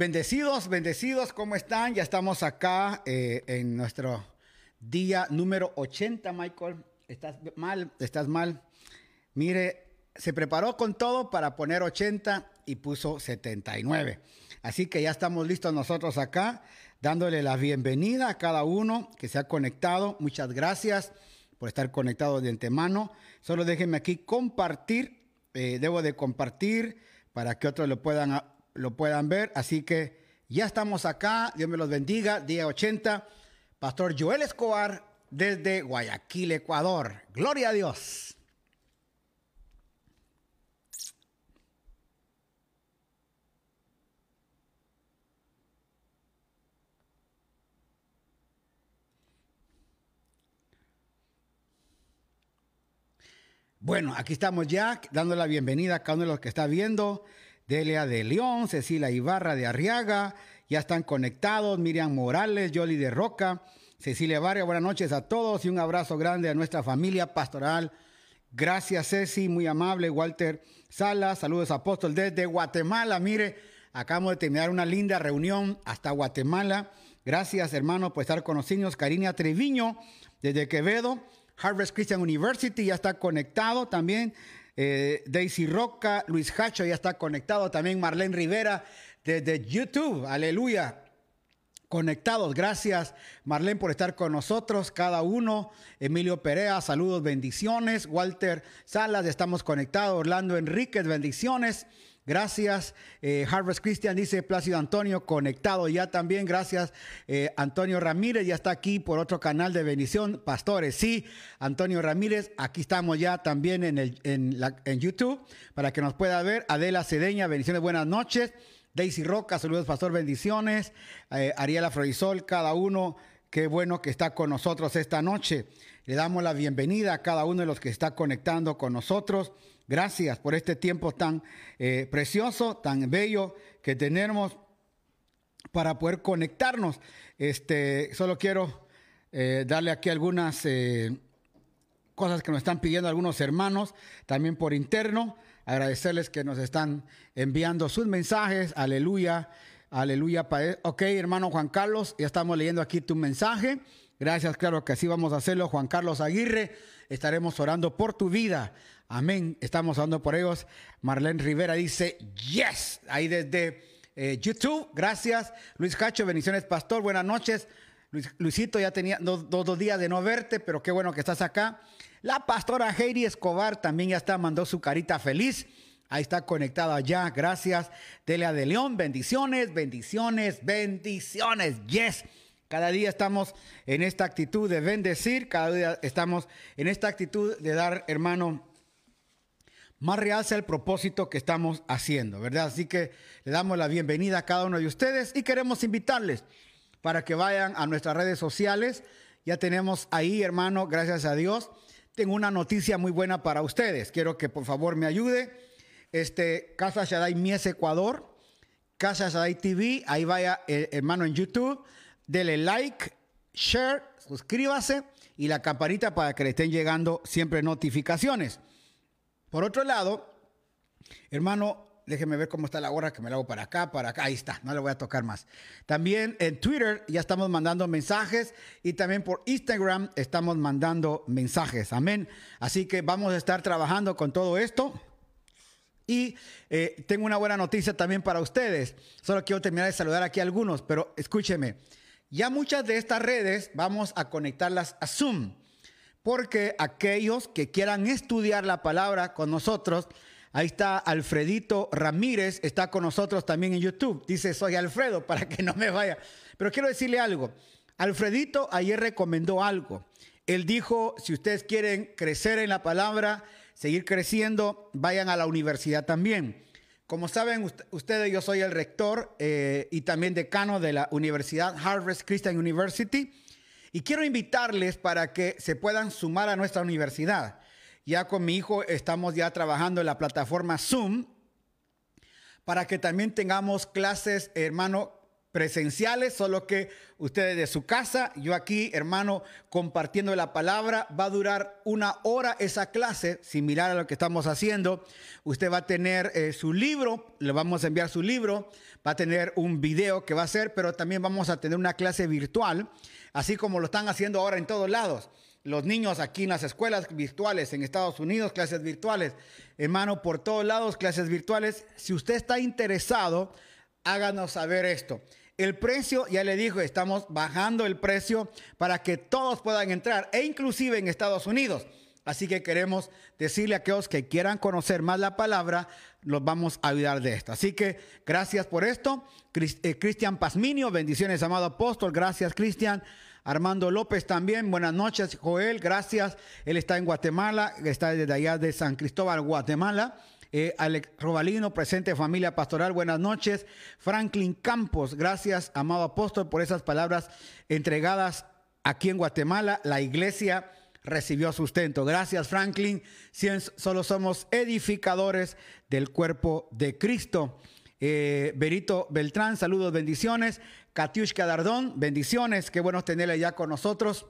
Bendecidos, bendecidos, ¿cómo están? Ya estamos acá eh, en nuestro día número 80, Michael. ¿Estás mal? ¿Estás mal? Mire, se preparó con todo para poner 80 y puso 79. Así que ya estamos listos nosotros acá, dándole la bienvenida a cada uno que se ha conectado. Muchas gracias por estar conectado de antemano. Solo déjenme aquí compartir. Eh, debo de compartir para que otros lo puedan lo puedan ver. Así que ya estamos acá. Dios me los bendiga. Día 80. Pastor Joel Escobar desde Guayaquil, Ecuador. Gloria a Dios. Bueno, aquí estamos ya dando la bienvenida a cada uno de los que está viendo. Delia de León, Cecilia Ibarra de Arriaga, ya están conectados, Miriam Morales, Yoli de Roca, Cecilia Barria, buenas noches a todos y un abrazo grande a nuestra familia pastoral. Gracias Ceci, muy amable, Walter Salas, saludos apóstol desde Guatemala, mire, acabamos de terminar una linda reunión hasta Guatemala. Gracias hermano por estar con nosotros, Karina Treviño desde Quevedo, Harvard Christian University ya está conectado también. Eh, Daisy Roca, Luis Hacho ya está conectado, también Marlene Rivera desde YouTube, aleluya. Conectados, gracias Marlene por estar con nosotros, cada uno. Emilio Perea, saludos, bendiciones. Walter Salas, estamos conectados. Orlando Enríquez, bendiciones. Gracias. Eh, Harvest Christian dice Plácido Antonio, conectado ya también. Gracias. Eh, Antonio Ramírez ya está aquí por otro canal de bendición. Pastores, sí. Antonio Ramírez, aquí estamos ya también en, el, en, YouTube para que nos pueda ver. Adela Cedeña, bendiciones, buenas noches. Daisy Roca, saludos, pastor, bendiciones. Eh, Froisol, cada uno, qué bueno que está con nosotros esta noche. Le damos la bienvenida a cada uno de los que está conectando con nosotros. Gracias por este tiempo tan eh, precioso, tan bello que tenemos para poder conectarnos. Este, solo quiero eh, darle aquí algunas eh, cosas que nos están pidiendo algunos hermanos, también por interno. Agradecerles que nos están enviando sus mensajes. Aleluya, aleluya. Ok, hermano Juan Carlos, ya estamos leyendo aquí tu mensaje. Gracias, claro que así vamos a hacerlo. Juan Carlos Aguirre, estaremos orando por tu vida. Amén. Estamos orando por ellos. Marlene Rivera dice, yes, ahí desde eh, YouTube. Gracias. Luis Cacho, bendiciones, pastor. Buenas noches. Luisito, ya tenía dos, dos, días de no verte, pero qué bueno que estás acá. La pastora Heidi Escobar también ya está, mandó su carita feliz. Ahí está conectada ya. Gracias. Delia de León, bendiciones, bendiciones, bendiciones. Yes. Cada día estamos en esta actitud de bendecir, cada día estamos en esta actitud de dar, hermano, más real sea el propósito que estamos haciendo, ¿verdad? Así que le damos la bienvenida a cada uno de ustedes y queremos invitarles para que vayan a nuestras redes sociales. Ya tenemos ahí, hermano, gracias a Dios. Tengo una noticia muy buena para ustedes. Quiero que por favor me ayude. Este, Casa Shaddai Mies Ecuador, Casa Shaddai TV, ahí vaya, eh, hermano, en YouTube. Dele like, share, suscríbase y la campanita para que le estén llegando siempre notificaciones. Por otro lado, hermano, déjeme ver cómo está la hora que me la hago para acá, para acá. Ahí está, no le voy a tocar más. También en Twitter ya estamos mandando mensajes y también por Instagram estamos mandando mensajes. Amén. Así que vamos a estar trabajando con todo esto. Y eh, tengo una buena noticia también para ustedes. Solo quiero terminar de saludar aquí a algunos, pero escúcheme. Ya muchas de estas redes vamos a conectarlas a Zoom porque aquellos que quieran estudiar la palabra con nosotros, ahí está Alfredito Ramírez, está con nosotros también en YouTube. Dice, soy Alfredo, para que no me vaya. Pero quiero decirle algo. Alfredito ayer recomendó algo. Él dijo, si ustedes quieren crecer en la palabra, seguir creciendo, vayan a la universidad también. Como saben ustedes, yo soy el rector eh, y también decano de la Universidad Harvard Christian University. Y quiero invitarles para que se puedan sumar a nuestra universidad. Ya con mi hijo estamos ya trabajando en la plataforma Zoom para que también tengamos clases, hermano, presenciales, solo que ustedes de su casa, yo aquí, hermano, compartiendo la palabra, va a durar una hora esa clase, similar a lo que estamos haciendo. Usted va a tener eh, su libro, le vamos a enviar su libro, va a tener un video que va a hacer, pero también vamos a tener una clase virtual, así como lo están haciendo ahora en todos lados. Los niños aquí en las escuelas virtuales en Estados Unidos, clases virtuales, hermano, por todos lados, clases virtuales. Si usted está interesado, háganos saber esto. El precio, ya le dijo, estamos bajando el precio para que todos puedan entrar, e inclusive en Estados Unidos. Así que queremos decirle a aquellos que quieran conocer más la palabra, los vamos a ayudar de esto. Así que gracias por esto. Eh, Cristian Pasminio, bendiciones, amado apóstol. Gracias, Cristian. Armando López también, buenas noches, Joel, gracias. Él está en Guatemala, está desde allá de San Cristóbal, Guatemala. Eh, Alex Robalino, presente familia pastoral, buenas noches. Franklin Campos, gracias, amado apóstol, por esas palabras entregadas aquí en Guatemala. La iglesia recibió sustento. Gracias, Franklin. Solo somos edificadores del cuerpo de Cristo. Eh, Berito Beltrán, saludos, bendiciones. Katiushka Dardón, bendiciones. Qué bueno tenerla ya con nosotros.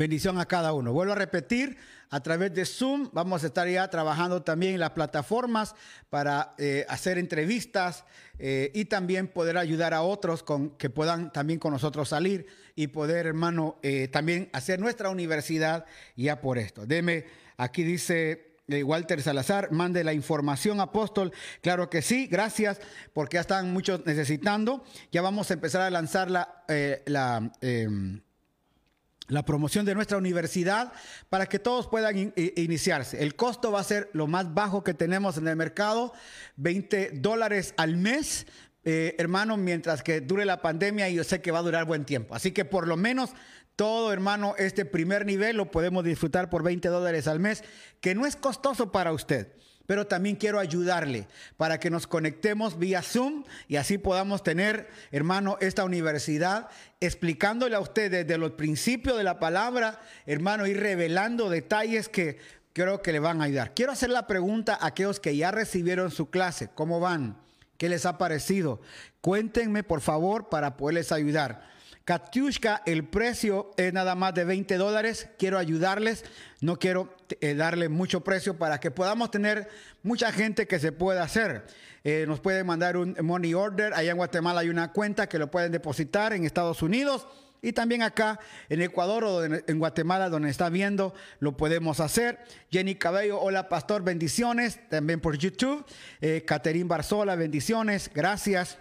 Bendición a cada uno. Vuelvo a repetir, a través de Zoom vamos a estar ya trabajando también en las plataformas para eh, hacer entrevistas eh, y también poder ayudar a otros con, que puedan también con nosotros salir y poder, hermano, eh, también hacer nuestra universidad ya por esto. Deme, aquí dice Walter Salazar, mande la información, apóstol. Claro que sí, gracias, porque ya están muchos necesitando. Ya vamos a empezar a lanzar la, em, la promoción de nuestra universidad para que todos puedan iniciarse. El costo va a ser lo más bajo que tenemos en el mercado, 20 dólares al mes, eh, hermano, mientras que dure la pandemia y yo sé que va a durar buen tiempo. Así que por lo menos todo, hermano, este primer nivel lo podemos disfrutar por 20 dólares al mes, que no es costoso para usted pero también quiero ayudarle para que nos conectemos vía Zoom y así podamos tener, hermano, esta universidad explicándole a usted desde los principios de la palabra, hermano, y revelando detalles que creo que le van a ayudar. Quiero hacer la pregunta a aquellos que ya recibieron su clase, ¿cómo van? ¿Qué les ha parecido? Cuéntenme, por favor, para poderles ayudar. Katiushka, el precio es nada más de 20 dólares. Quiero ayudarles. No quiero eh, darle mucho precio para que podamos tener mucha gente que se pueda hacer. Eh, nos pueden mandar un money order. Allá en Guatemala hay una cuenta que lo pueden depositar en Estados Unidos. Y también acá en Ecuador o en Guatemala, donde está viendo, lo podemos hacer. Jenny Cabello, hola pastor, bendiciones. También por YouTube. Eh, Barzola, bendiciones. Gracias.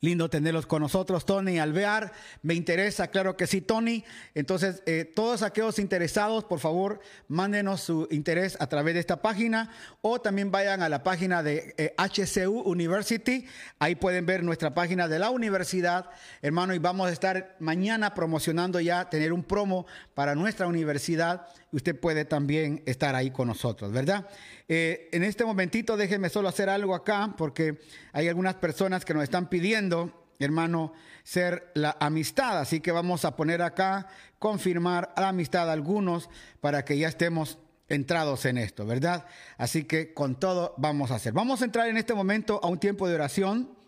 Lindo tenerlos con nosotros, Tony Alvear. Me interesa, claro que sí, Tony. Entonces, eh, todos aquellos interesados, por favor, mándenos su interés a través de esta página o también vayan a la página de HCU eh, University. Ahí pueden ver nuestra página de la universidad, hermano, y vamos a estar mañana promocionando ya, tener un promo para nuestra universidad. Usted puede también estar ahí con nosotros, ¿verdad? Eh, en este momentito déjenme solo hacer algo acá, porque hay algunas personas que nos están pidiendo, hermano, ser la amistad. Así que vamos a poner acá, confirmar la amistad a algunos para que ya estemos entrados en esto, ¿verdad? Así que con todo vamos a hacer. Vamos a entrar en este momento a un tiempo de oración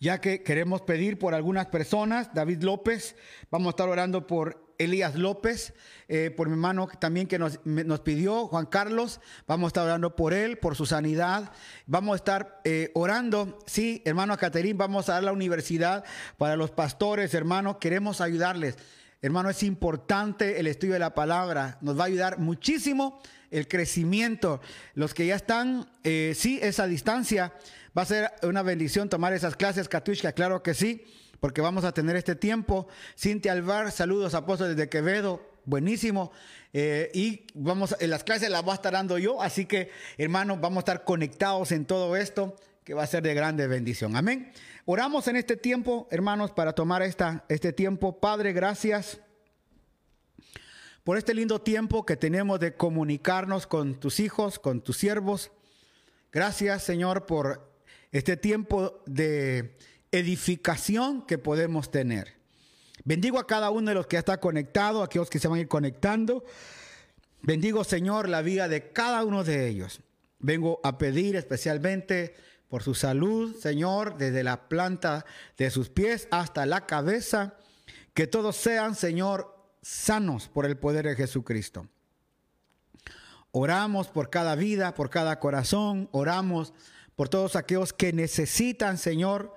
ya que queremos pedir por algunas personas. David López, vamos a estar orando por Elías López, eh, por mi hermano también que nos, pidió, Juan Carlos, vamos a estar orando por él, por su sanidad, vamos a estar eh, orando, sí, hermano Caterín, vamos a dar la universidad para los pastores, hermano, queremos ayudarles. Hermano, es importante el estudio de la palabra, nos va a ayudar muchísimo el crecimiento. Los que ya están, eh, sí, esa distancia, va a ser una bendición tomar esas clases, Katushka, claro que sí porque vamos a tener este tiempo. Cintia Alvar, saludos apóstoles de Quevedo, buenísimo. Eh, y vamos, en las clases las voy a estar dando yo, así que hermanos, vamos a estar conectados en todo esto que va a ser de grande bendición. Amén. Oramos en este tiempo, hermanos, para tomar esta, este tiempo. Padre, gracias por este lindo tiempo que tenemos de comunicarnos con tus hijos, con tus siervos. Gracias, Señor, por este tiempo de edificación que podemos tener. Bendigo a cada uno de los que está conectado, a aquellos que se van a ir conectando. Bendigo, Señor, la vida de cada uno de ellos. Vengo a pedir especialmente por su salud, Señor, desde la planta de sus pies hasta la cabeza. Que todos sean, Señor, sanos por el poder de Jesucristo. Oramos por cada vida, por cada corazón. Oramos por todos aquellos que necesitan, Señor,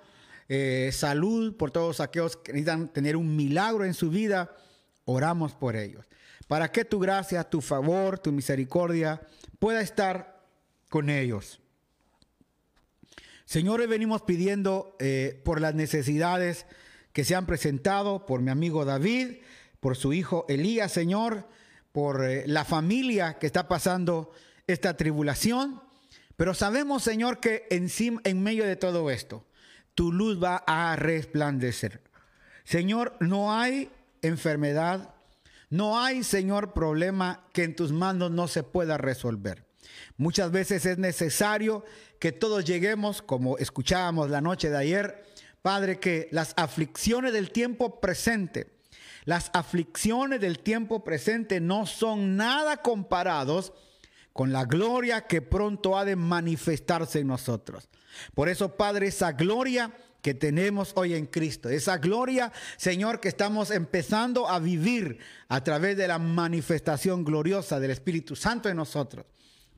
eh, salud, por todos aquellos que necesitan tener un milagro en su vida. Oramos por ellos. Para que tu gracia, tu favor, tu misericordia pueda estar con ellos. Señor, hoy venimos pidiendo eh, por las necesidades que se han presentado, por mi amigo David, por su hijo Elías, Señor, por eh, la familia que está pasando esta tribulación. Pero sabemos, Señor, que en medio de todo esto, tu luz va a resplandecer. Señor, no hay enfermedad, no hay, Señor, problema que en tus manos no se pueda resolver. Muchas veces es necesario que todos lleguemos, como escuchábamos la noche de ayer, Padre, que las aflicciones del tiempo presente, las aflicciones del tiempo presente no son nada comparados con la gloria que pronto ha de manifestarse en nosotros. Por eso, Padre, esa gloria que tenemos hoy en Cristo, esa gloria, Señor, que estamos empezando a vivir a través de la manifestación gloriosa del Espíritu Santo en nosotros.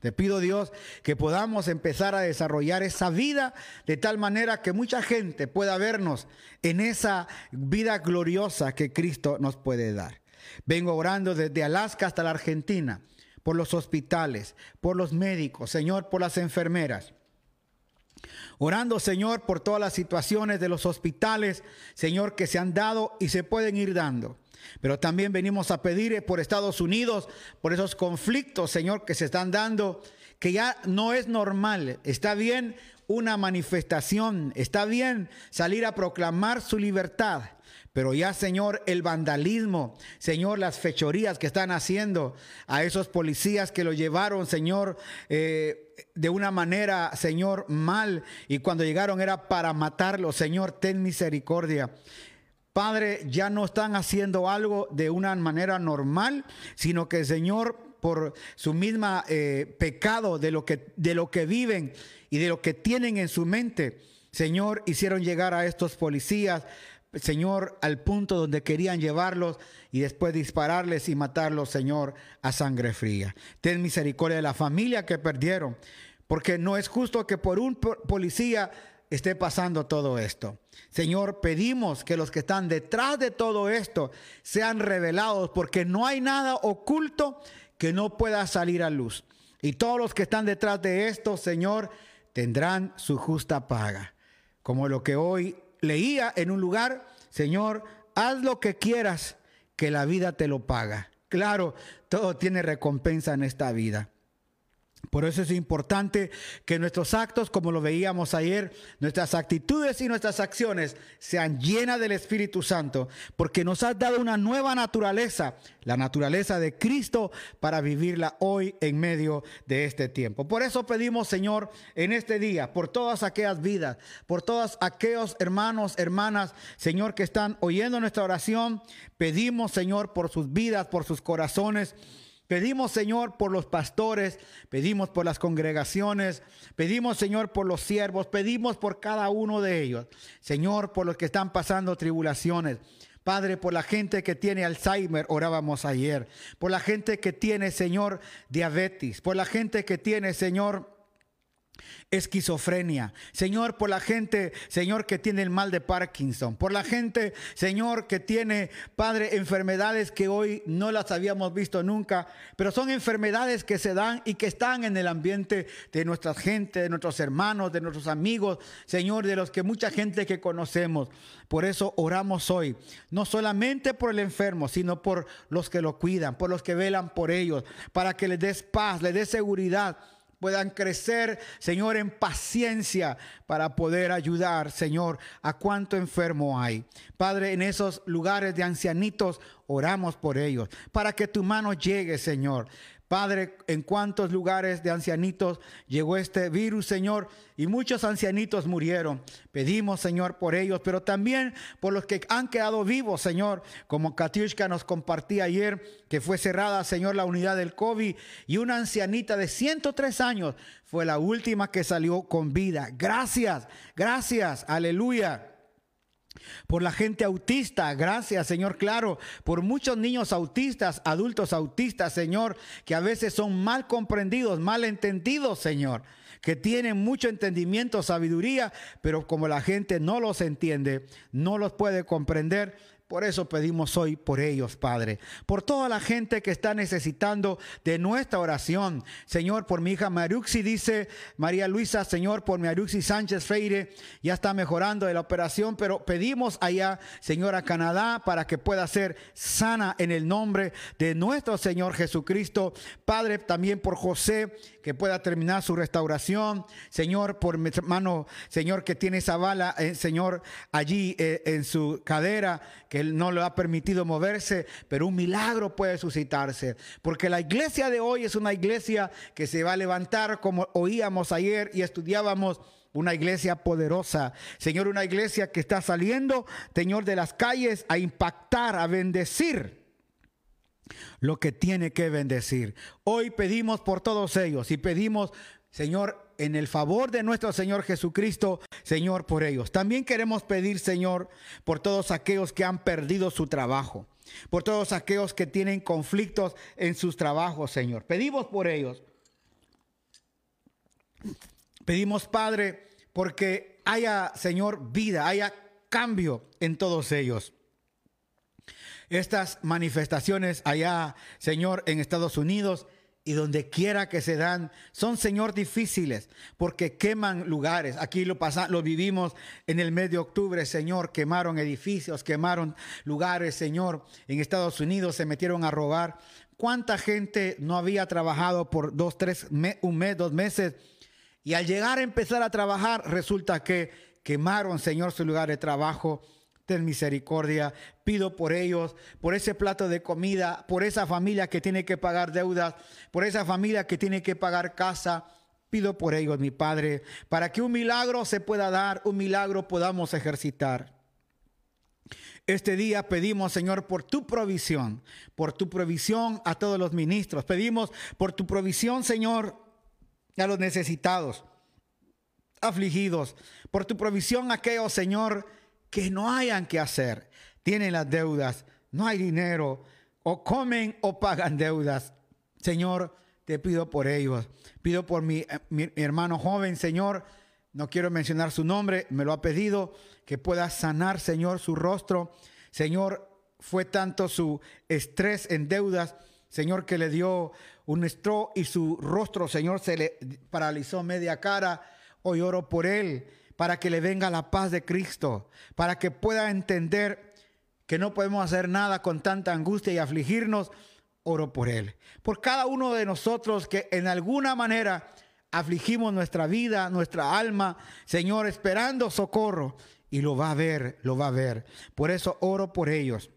Te pido Dios que podamos empezar a desarrollar esa vida de tal manera que mucha gente pueda vernos en esa vida gloriosa que Cristo nos puede dar. Vengo orando desde Alaska hasta la Argentina, por los hospitales, por los médicos, Señor, por las enfermeras. Orando, Señor, por todas las situaciones de los hospitales, Señor, que se han dado y se pueden ir dando. Pero también venimos a pedir por Estados Unidos, por esos conflictos, Señor, que se están dando, que ya no es normal. Está bien una manifestación, está bien salir a proclamar su libertad. Pero ya, Señor, el vandalismo, Señor, las fechorías que están haciendo a esos policías que lo llevaron, Señor, eh, de una manera, Señor, mal. Y cuando llegaron era para matarlo, Señor, ten misericordia. Padre, ya no están haciendo algo de una manera normal, sino que Señor, por su misma eh, pecado de lo, que, de lo que viven y de lo que tienen en su mente, Señor, hicieron llegar a estos policías, Señor, al punto donde querían llevarlos y después dispararles y matarlos, Señor, a sangre fría. Ten misericordia de la familia que perdieron, porque no es justo que por un policía esté pasando todo esto. Señor, pedimos que los que están detrás de todo esto sean revelados porque no hay nada oculto que no pueda salir a luz. Y todos los que están detrás de esto, Señor, tendrán su justa paga. Como lo que hoy leía en un lugar, Señor, haz lo que quieras, que la vida te lo paga. Claro, todo tiene recompensa en esta vida. Por eso es importante que nuestros actos, como lo veíamos ayer, nuestras actitudes y nuestras acciones sean llenas del Espíritu Santo, porque nos has dado una nueva naturaleza, la naturaleza de Cristo, para vivirla hoy en medio de este tiempo. Por eso pedimos, Señor, en este día, por todas aquellas vidas, por todos aquellos hermanos, hermanas, Señor, que están oyendo nuestra oración, pedimos, Señor, por sus vidas, por sus corazones Pedimos, Señor, por los pastores, pedimos por las congregaciones, pedimos, Señor, por los siervos, pedimos por cada uno de ellos. Señor, por los que están pasando tribulaciones. Padre, por la gente que tiene Alzheimer, orábamos ayer. Por la gente que tiene, Señor, diabetes. Por la gente que tiene, Señor, esquizofrenia. Señor, por la gente, Señor, que tiene el mal de Parkinson. Por la gente, Señor, que tiene, Padre, enfermedades que hoy no las habíamos visto nunca, pero son enfermedades que se dan y que están en el ambiente de nuestra gente, de nuestros hermanos, de nuestros amigos, Señor, de los que mucha gente que conocemos. Por eso oramos hoy, no solamente por el enfermo, sino por los que lo cuidan, por los que velan por ellos, para que les des paz, les des seguridad puedan crecer, Señor, en paciencia para poder ayudar, Señor, a cuánto enfermo hay. Padre, en esos lugares de ancianitos, oramos por ellos, para que tu mano llegue, Señor. Padre, en cuántos lugares de ancianitos llegó este virus, Señor, y muchos ancianitos murieron. Pedimos, Señor, por ellos, pero también por los que han quedado vivos, Señor, como Katiushka nos compartía ayer, que fue cerrada, Señor, la unidad del COVID, y una ancianita de 103 años fue la última que salió con vida. Gracias, gracias, aleluya por la gente autista, gracias Señor, claro, por muchos niños autistas, adultos autistas, Señor, que a veces son mal comprendidos, mal entendidos, Señor, que tienen mucho entendimiento, sabiduría, pero como la gente no los entiende, no los puede comprender, por eso pedimos hoy por ellos, Padre. Por toda la gente que está necesitando de nuestra oración. Señor, por mi hija Mariuxi, dice María Luisa, Señor, por mi Mariuxi Sánchez Freire, ya está mejorando de la operación, pero pedimos allá, Señor, a Canadá para que pueda ser sana en el nombre de nuestro Señor Jesucristo. Padre, también por José, que pueda terminar su restauración. Señor, por mi hermano, Señor, que tiene esa bala, eh, Señor, allí eh, en su cadera que Él no le ha permitido moverse, pero un milagro puede suscitarse. Porque la iglesia de hoy es una iglesia que se va a levantar como oíamos ayer y estudiábamos una iglesia poderosa. Señor, una iglesia que está saliendo, Señor, de las calles a impactar, a bendecir lo que tiene que bendecir. Hoy pedimos por todos ellos y pedimos, Señor, en el favor de nuestro Señor Jesucristo, Señor, por ellos. También queremos pedir, Señor, por todos aquellos que han perdido su trabajo, por todos aquellos que tienen conflictos en sus trabajos, Señor. Pedimos por ellos. Pedimos, Padre, porque haya, Señor, vida, haya cambio en todos ellos. Estas manifestaciones allá, Señor, en Estados Unidos, y donde quiera que se dan, son, Señor, difíciles porque queman lugares. Aquí lo, lo vivimos en el mes de octubre, Señor, quemaron edificios, quemaron lugares, Señor. En Estados Unidos se metieron a robar. ¿Cuánta gente no había trabajado por dos, tres, un mes, dos meses? Y al llegar a empezar a trabajar, resulta que quemaron, Señor, su lugar de trabajo ten misericordia. Pido por ellos, por ese plato de comida, por esa familia que tiene que pagar deudas, por esa familia que tiene que pagar casa. Pido por ellos, mi Padre, para que un milagro se pueda dar, un milagro podamos ejercitar. Este día pedimos, Señor, por tu provisión, por tu provisión a todos los ministros. Pedimos por tu provisión, Señor, a los necesitados, afligidos, por tu provisión a aquellos, Señor, que no hayan que hacer. Tienen las deudas, no hay dinero, o comen o pagan deudas. Señor, te pido por ellos. Pido por mi, eh, mi, hermano joven, Señor. No quiero mencionar su nombre, me lo ha pedido, que pueda sanar, Señor, su rostro. Señor, fue tanto su estrés en deudas, Señor, que le dio un estro y su rostro, Señor, se le paralizó media cara. Hoy oro por él para que le venga la paz de Cristo, para que pueda entender que no podemos hacer nada con tanta angustia y afligirnos, oro por Él. Por cada uno de nosotros que en alguna manera afligimos nuestra vida, nuestra alma, Señor, esperando socorro, y lo va a ver, lo va a ver. Por eso oro por ellos.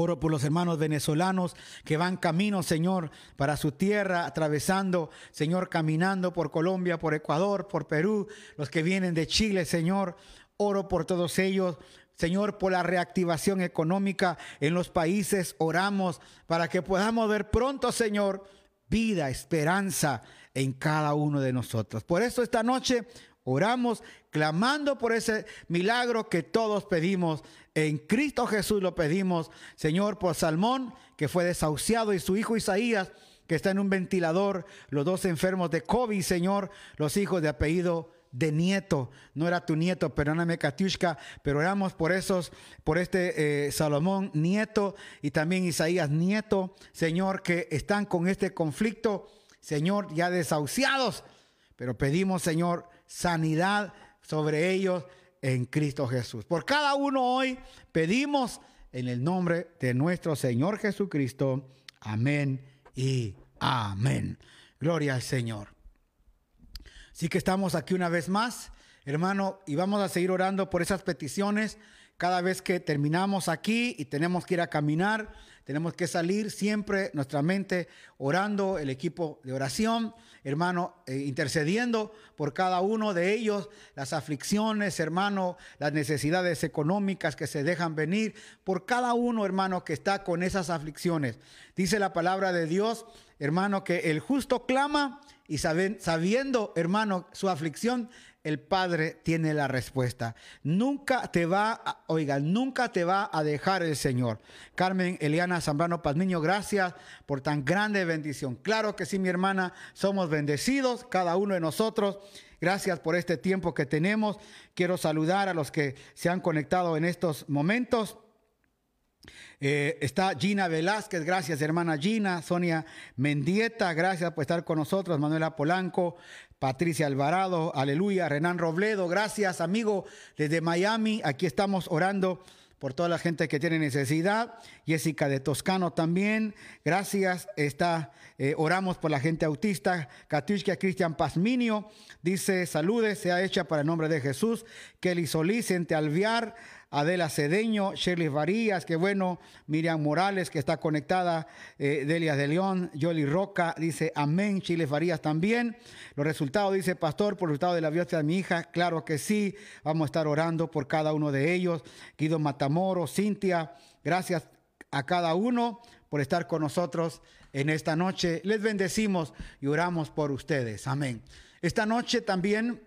Oro por los hermanos venezolanos que van camino, Señor, para su tierra, atravesando, Señor, caminando por Colombia, por Ecuador, por Perú, los que vienen de Chile, Señor. Oro por todos ellos. Señor, por la reactivación económica en los países, oramos para que podamos ver pronto, Señor, vida, esperanza en cada uno de nosotros. Por eso esta noche oramos clamando por ese milagro que todos pedimos. En Cristo Jesús lo pedimos, Señor, por Salmón, que fue desahuciado, y su hijo Isaías, que está en un ventilador, los dos enfermos de COVID, Señor, los hijos de apellido de nieto, no era tu nieto, perdóname Katiushka, pero oramos por esos, por este eh, Salomón nieto y también Isaías nieto, Señor, que están con este conflicto, Señor, ya desahuciados, pero pedimos, Señor, sanidad sobre ellos, en Cristo Jesús. Por cada uno hoy pedimos en el nombre de nuestro Señor Jesucristo. Amén y amén. Gloria al Señor. Así que estamos aquí una vez más, hermano, y vamos a seguir orando por esas peticiones cada vez que terminamos aquí y tenemos que ir a caminar, tenemos que salir siempre nuestra mente orando, el equipo de oración, hermano, eh, intercediendo por cada uno de ellos, las aflicciones, hermano, las necesidades económicas que se dejan venir, por cada uno, hermano, que está con esas aflicciones. Dice la palabra de Dios, hermano, que el justo clama y sabiendo, hermano, su aflicción, el Padre tiene la respuesta. Nunca te va, oiga, nunca te va a dejar el Señor. Carmen Eliana Zambrano Pazmiño, gracias por tan grande bendición. Claro que sí, mi hermana, somos bendecidos, cada uno de nosotros. Gracias por este tiempo que tenemos. Quiero saludar a los que se han conectado en estos momentos. Eh, está Gina Velázquez, gracias hermana Gina, Sonia Mendieta, gracias por estar con nosotros, Manuela Polanco, Patricia Alvarado, aleluya, Renan Robledo, gracias amigo desde Miami, aquí estamos orando por toda la gente que tiene necesidad. Jessica de Toscano también, gracias. Está, eh, oramos por la gente autista. Katushka Cristian Pazminio dice, saludes, sea hecha para el nombre de Jesús. Kelly Solís, Ente Alviar, Adela Cedeño, Shirley Varías, que bueno, Miriam Morales, que está conectada, eh, Delia de León, Yoli Roca, dice amén, Chile Varías también. Los resultados, dice Pastor, por el resultado de la biopsia de mi hija, claro que sí, vamos a estar orando por cada uno de ellos. Guido Matamoro, Cintia, gracias a cada uno por estar con nosotros en esta noche. Les bendecimos y oramos por ustedes. Amén. Esta noche también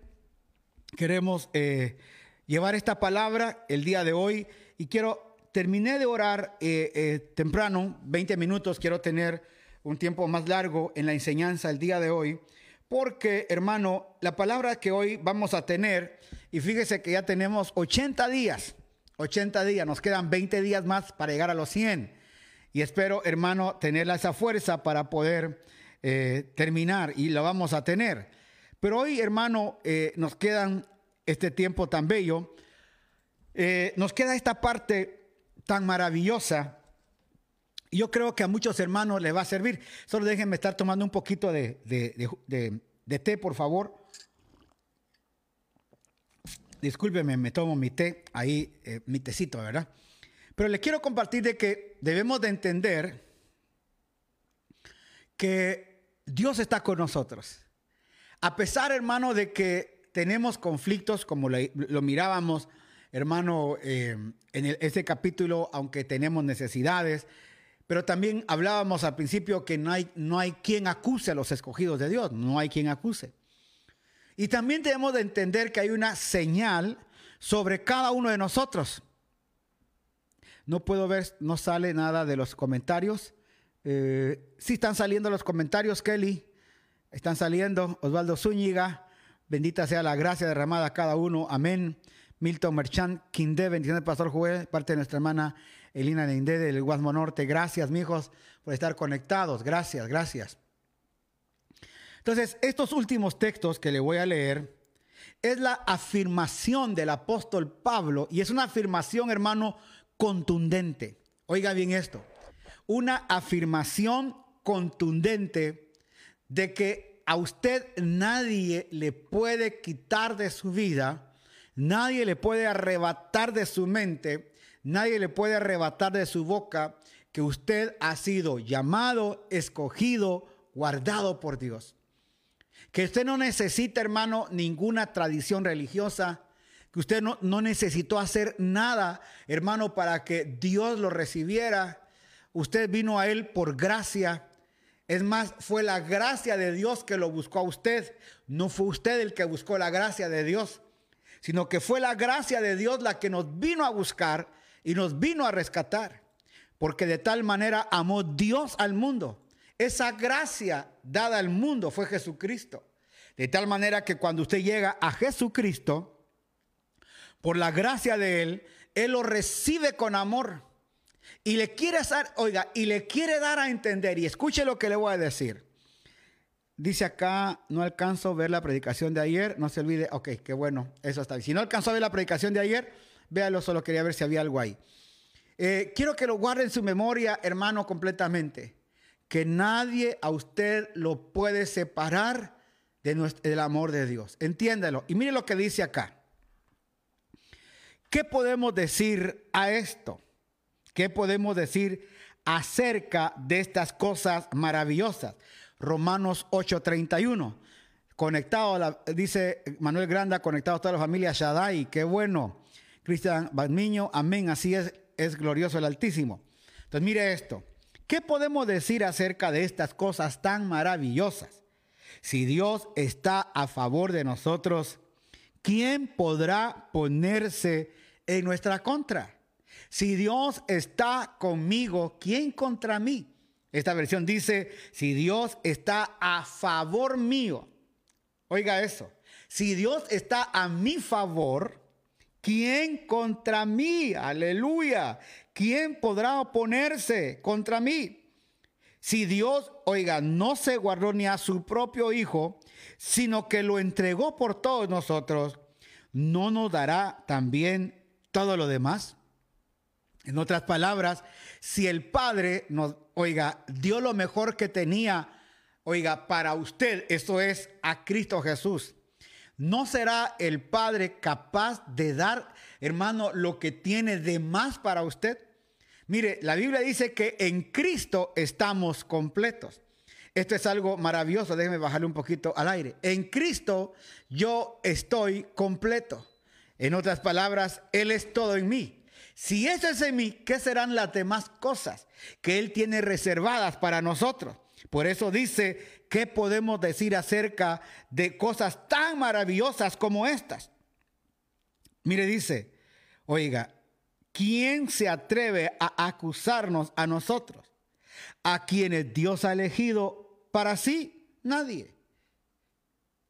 queremos... Eh, llevar esta palabra el día de hoy y quiero, terminé de orar eh, eh, temprano, 20 minutos, quiero tener un tiempo más largo en la enseñanza el día de hoy, porque hermano, la palabra que hoy vamos a tener, y fíjese que ya tenemos 80 días, 80 días, nos quedan 20 días más para llegar a los 100. Y espero, hermano, tener esa fuerza para poder eh, terminar y la vamos a tener. Pero hoy, hermano, nos quedan este tiempo tan bello, eh, nos queda esta parte tan maravillosa. Yo creo que a muchos hermanos les va a servir. Solo déjenme estar tomando un poquito de, té, por favor. Discúlpeme, me tomo mi té, ahí eh, mi tecito, ¿verdad? Pero le quiero compartir de que debemos de entender que Dios está con nosotros. A pesar, hermano, de que tenemos conflictos como lo, mirábamos, hermano, eh, en este capítulo, aunque tenemos necesidades, pero también hablábamos al principio que no hay, no hay quien acuse a los escogidos de Dios, no hay quien acuse. Y también tenemos de entender que hay una señal sobre cada uno de nosotros. No puedo ver, no sale nada de los comentarios. Eh, sí están saliendo los comentarios, Kelly. Están saliendo. Osvaldo Zúñiga. Bendita sea la gracia derramada a cada uno. Amén. Milton Merchant, Quindé, bendiciones, Pastor Joel, parte de nuestra hermana Elina Neindé del Guasmo Norte. Gracias, mijos, por estar conectados. Gracias, gracias. Entonces, estos últimos textos que le voy a leer es la afirmación del apóstol Pablo y es una afirmación, hermano, contundente. Oiga bien esto. Una afirmación contundente de que a usted nadie le puede quitar de su vida, nadie le puede arrebatar de su mente, nadie le puede arrebatar de su boca que usted ha sido llamado, escogido, guardado por Dios. Que usted no necesita, hermano, ninguna tradición religiosa, que usted no, no necesitó hacer nada, hermano, para que Dios lo recibiera. Usted vino a Él por gracia es más, fue la gracia de Dios que lo buscó a usted. No fue usted el que buscó la gracia de Dios, sino que fue la gracia de Dios la que nos vino a buscar y nos vino a rescatar. Porque de tal manera amó Dios al mundo. Esa gracia dada al mundo fue Jesucristo. De tal manera que cuando usted llega a Jesucristo, por la gracia de Él, Él lo recibe con amor. Y le quiere dar, oiga, y le quiere dar a entender, y escuche lo que le voy a decir. Dice acá, no alcanzo a ver la predicación de ayer, no se olvide, ok, qué bueno, eso está bien. Si no alcanzó a ver la predicación de ayer, véalo, solo quería ver si había algo ahí. Eh, quiero que lo guarde en su memoria, hermano, completamente. Que nadie a usted lo puede separar de del amor de Dios. Entiéndelo. Y mire lo que dice acá ¿qué podemos decir a esto? ¿Qué podemos decir acerca de estas cosas maravillosas? Romanos 8:31. Conectado, la, dice Manuel Granda, conectado a toda la familia Shaddai, qué bueno. Cristian Badmiño, amén, así es, es glorioso el Altísimo. Entonces mire esto, ¿qué podemos decir acerca de estas cosas tan maravillosas? Si Dios está a favor de nosotros, ¿quién podrá ponerse en nuestra contra? Si Dios está conmigo, ¿quién contra mí? Esta versión dice, si Dios está a favor mío, oiga eso, si Dios está a mi favor, ¿quién contra mí? Aleluya. ¿Quién podrá oponerse contra mí? Si Dios, oiga, no se guardó ni a su propio Hijo, sino que lo entregó por todos nosotros, ¿no nos dará también todo lo demás? En otras palabras, si el Padre nos oiga, dio lo mejor que tenía, oiga, para usted, esto es a Cristo Jesús. ¿No será el Padre capaz de dar, hermano, lo que tiene de más para usted? Mire, la Biblia dice que en Cristo estamos completos. Esto es algo maravilloso, déjeme bajarle un poquito al aire. En Cristo yo estoy completo. En otras palabras, Él es todo en mí. Si eso es en mí, ¿qué serán las demás cosas que Él tiene reservadas para nosotros? Por eso dice, ¿qué podemos decir acerca de cosas tan maravillosas como estas? Mire, dice, oiga, ¿quién se atreve a acusarnos a nosotros? A quienes Dios ha elegido para sí, nadie.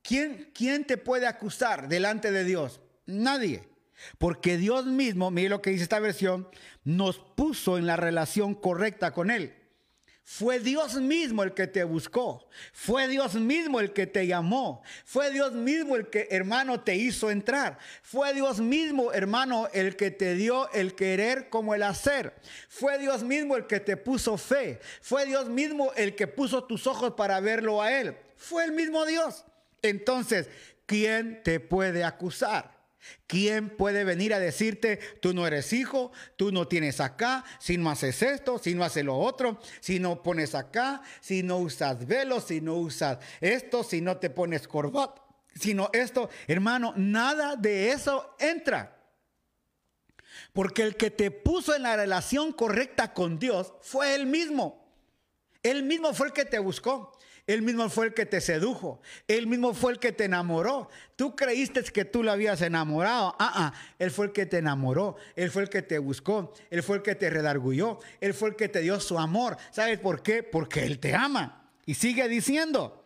¿Quién, quién te puede acusar delante de Dios? Nadie. Porque Dios mismo, mire lo que dice esta versión, nos puso en la relación correcta con Él. Fue Dios mismo el que te buscó. Fue Dios mismo el que te llamó. Fue Dios mismo el que, hermano, te hizo entrar. Fue Dios mismo, hermano, el que te dio el querer como el hacer. Fue Dios mismo el que te puso fe. Fue Dios mismo el que puso tus ojos para verlo a Él. Fue el mismo Dios. Entonces, ¿quién te puede acusar? ¿Quién puede venir a decirte, tú no eres hijo, tú no tienes acá, si no haces esto, si no haces lo otro, si no pones acá, si no usas velos, si no usas esto, si no te pones corbata, sino esto, hermano, nada de eso entra. Porque el que te puso en la relación correcta con Dios fue Él mismo. Él mismo fue el que te buscó. Él mismo fue el que te sedujo. Él mismo fue el que te enamoró. Tú creíste que tú lo habías enamorado. Ah, ah, Él fue el que te enamoró. Él fue el que te buscó. Él fue el que te redargulló. Él fue el que te dio su amor. ¿Sabes por qué? Porque Él te ama. Y sigue diciendo.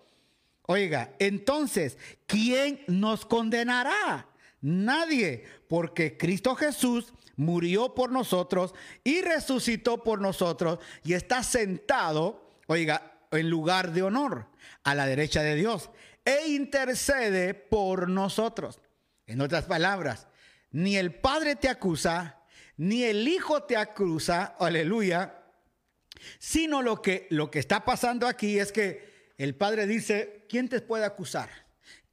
Oiga, entonces, ¿quién nos condenará? Nadie, porque Cristo Jesús murió por nosotros y resucitó por nosotros y está sentado, oiga, en lugar de honor a la derecha de Dios e intercede por nosotros. En otras palabras, ni el Padre te acusa, ni el Hijo te acusa, aleluya, sino lo que, lo que está pasando aquí es que el Padre dice, ¿quién te puede acusar?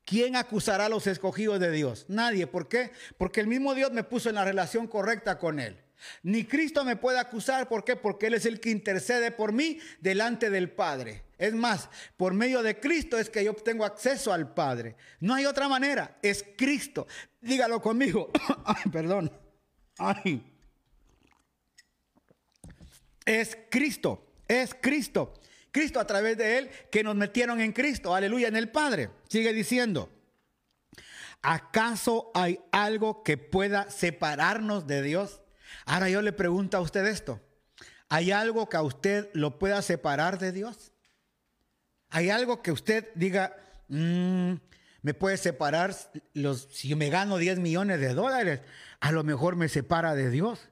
¿Quién acusará a los escogidos de Dios? Nadie. ¿Por qué? Porque el mismo Dios me puso en la relación correcta con Él. Ni Cristo me puede acusar, ¿por qué? Porque Él es el que intercede por mí delante del Padre. Es más, por medio de Cristo es que yo tengo acceso al Padre. No hay otra manera, es Cristo. Dígalo conmigo. Ay, perdón. Ay. Es Cristo, es Cristo. Cristo a través de Él que nos metieron en Cristo, aleluya, en el Padre. Sigue diciendo, ¿acaso hay algo que pueda separarnos de Dios? Ahora yo le pregunto a usted esto. ¿Hay algo que a usted lo pueda separar de Dios? ¿Hay algo que usted diga, mm, me puede separar los, si me gano 10 millones de dólares, a lo mejor me separa de Dios?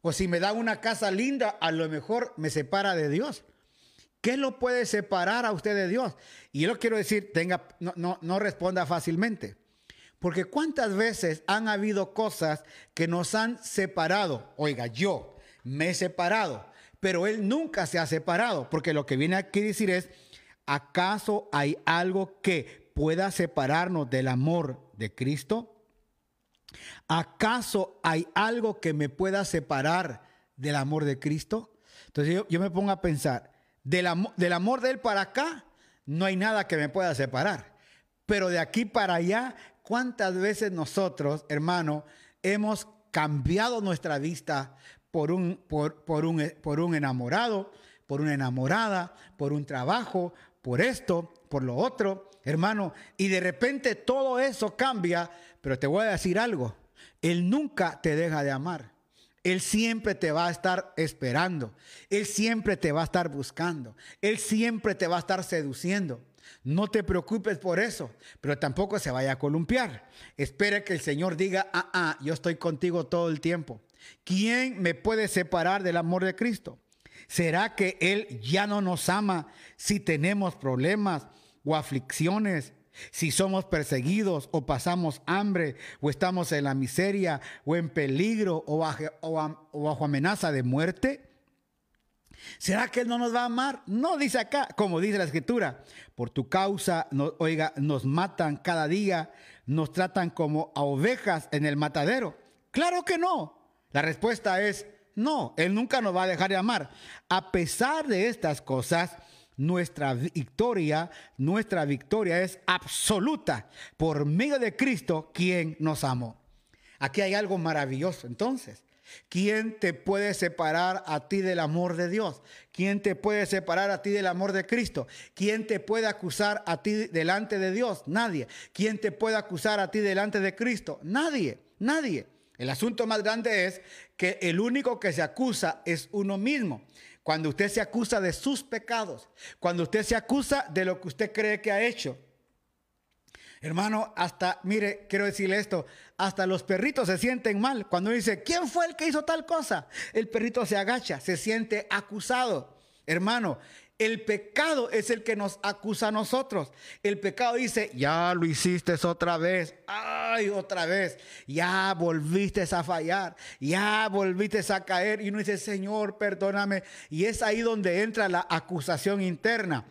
O si me da una casa linda, a lo mejor me separa de Dios. ¿Qué lo puede separar a usted de Dios? Y yo quiero decir, tenga, no, no, no responda fácilmente. Porque cuántas veces han habido cosas que nos han separado. Oiga, yo me he separado, pero Él nunca se ha separado. Porque lo que viene aquí a decir es, ¿acaso hay algo que pueda separarnos del amor de Cristo? ¿Acaso hay algo que me pueda separar del amor de Cristo? Entonces yo, me pongo a pensar, del, del amor de Él para acá, no hay nada que me pueda separar. Pero de aquí para allá, ¿cuántas veces nosotros, hermano, hemos cambiado nuestra vista por un, por, por, un, por un enamorado, por una enamorada, por un trabajo, por esto, por lo otro, hermano? Y de repente todo eso cambia, pero te voy a decir algo, Él nunca te deja de amar. Él siempre te va a estar esperando. Él siempre te va a estar buscando. Él siempre te va a estar seduciendo. No te preocupes por eso, pero tampoco se vaya a columpiar. Espere que el Señor diga, ah, ah, yo estoy contigo todo el tiempo. ¿Quién me puede separar del amor de Cristo? ¿Será que Él ya no nos ama si tenemos problemas o aflicciones? Si somos perseguidos o pasamos hambre o estamos en la miseria o en peligro o bajo, amenaza de muerte. ¿Será que Él no nos va a amar? No dice acá, como dice la Escritura, por tu causa, oiga, nos matan cada día, nos tratan como a ovejas en el matadero. Claro que no. La respuesta es no, Él nunca nos va a dejar de amar. A pesar de estas cosas, nuestra victoria, nuestra victoria es absoluta por medio de Cristo, quien nos amó. Aquí hay algo maravilloso. Entonces, ¿quién te puede separar a ti del amor de Dios? ¿Quién te puede separar a ti del amor de Cristo? ¿Quién te puede acusar a ti delante de Dios? Nadie. ¿Quién te puede acusar a ti delante de Cristo? Nadie, nadie. El asunto más grande es que el único que se acusa es uno mismo. Cuando usted se acusa de sus pecados, cuando usted se acusa de lo que usted cree que ha hecho. Hermano, hasta, mire, quiero decirle esto, hasta los perritos se sienten mal. Cuando dice, ¿quién fue el que hizo tal cosa? El perrito se agacha, se siente acusado. Hermano, el pecado es el que nos acusa a nosotros. El pecado dice, ya lo hiciste otra vez, ay, otra vez, ya volviste a fallar, ya volviste a caer. Y uno dice, Señor, perdóname. Y es ahí donde entra la acusación interna.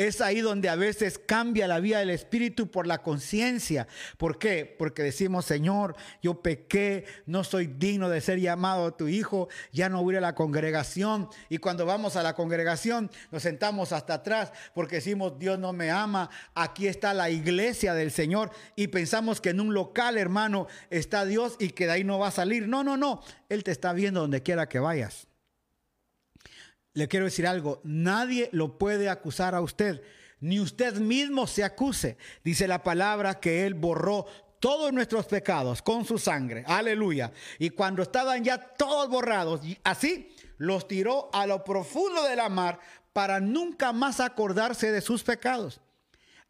Es ahí donde a veces cambia la vida del espíritu por la conciencia. ¿Por qué? Porque decimos, Señor, yo pequé, no soy digno de ser llamado tu hijo, ya no voy a la congregación. Y cuando vamos a la congregación, nos sentamos hasta atrás porque decimos, Dios no me ama, aquí está la iglesia del Señor. Y pensamos que en un local, hermano, está Dios y que de ahí no va a salir. No, no, no. Él te está viendo donde quiera que vayas le quiero decir algo, nadie lo puede acusar a usted, ni usted mismo se acuse. Dice la palabra que Él borró todos nuestros pecados con su sangre, aleluya. Y cuando estaban ya todos borrados, así los tiró a lo profundo de la mar para nunca más acordarse de sus pecados.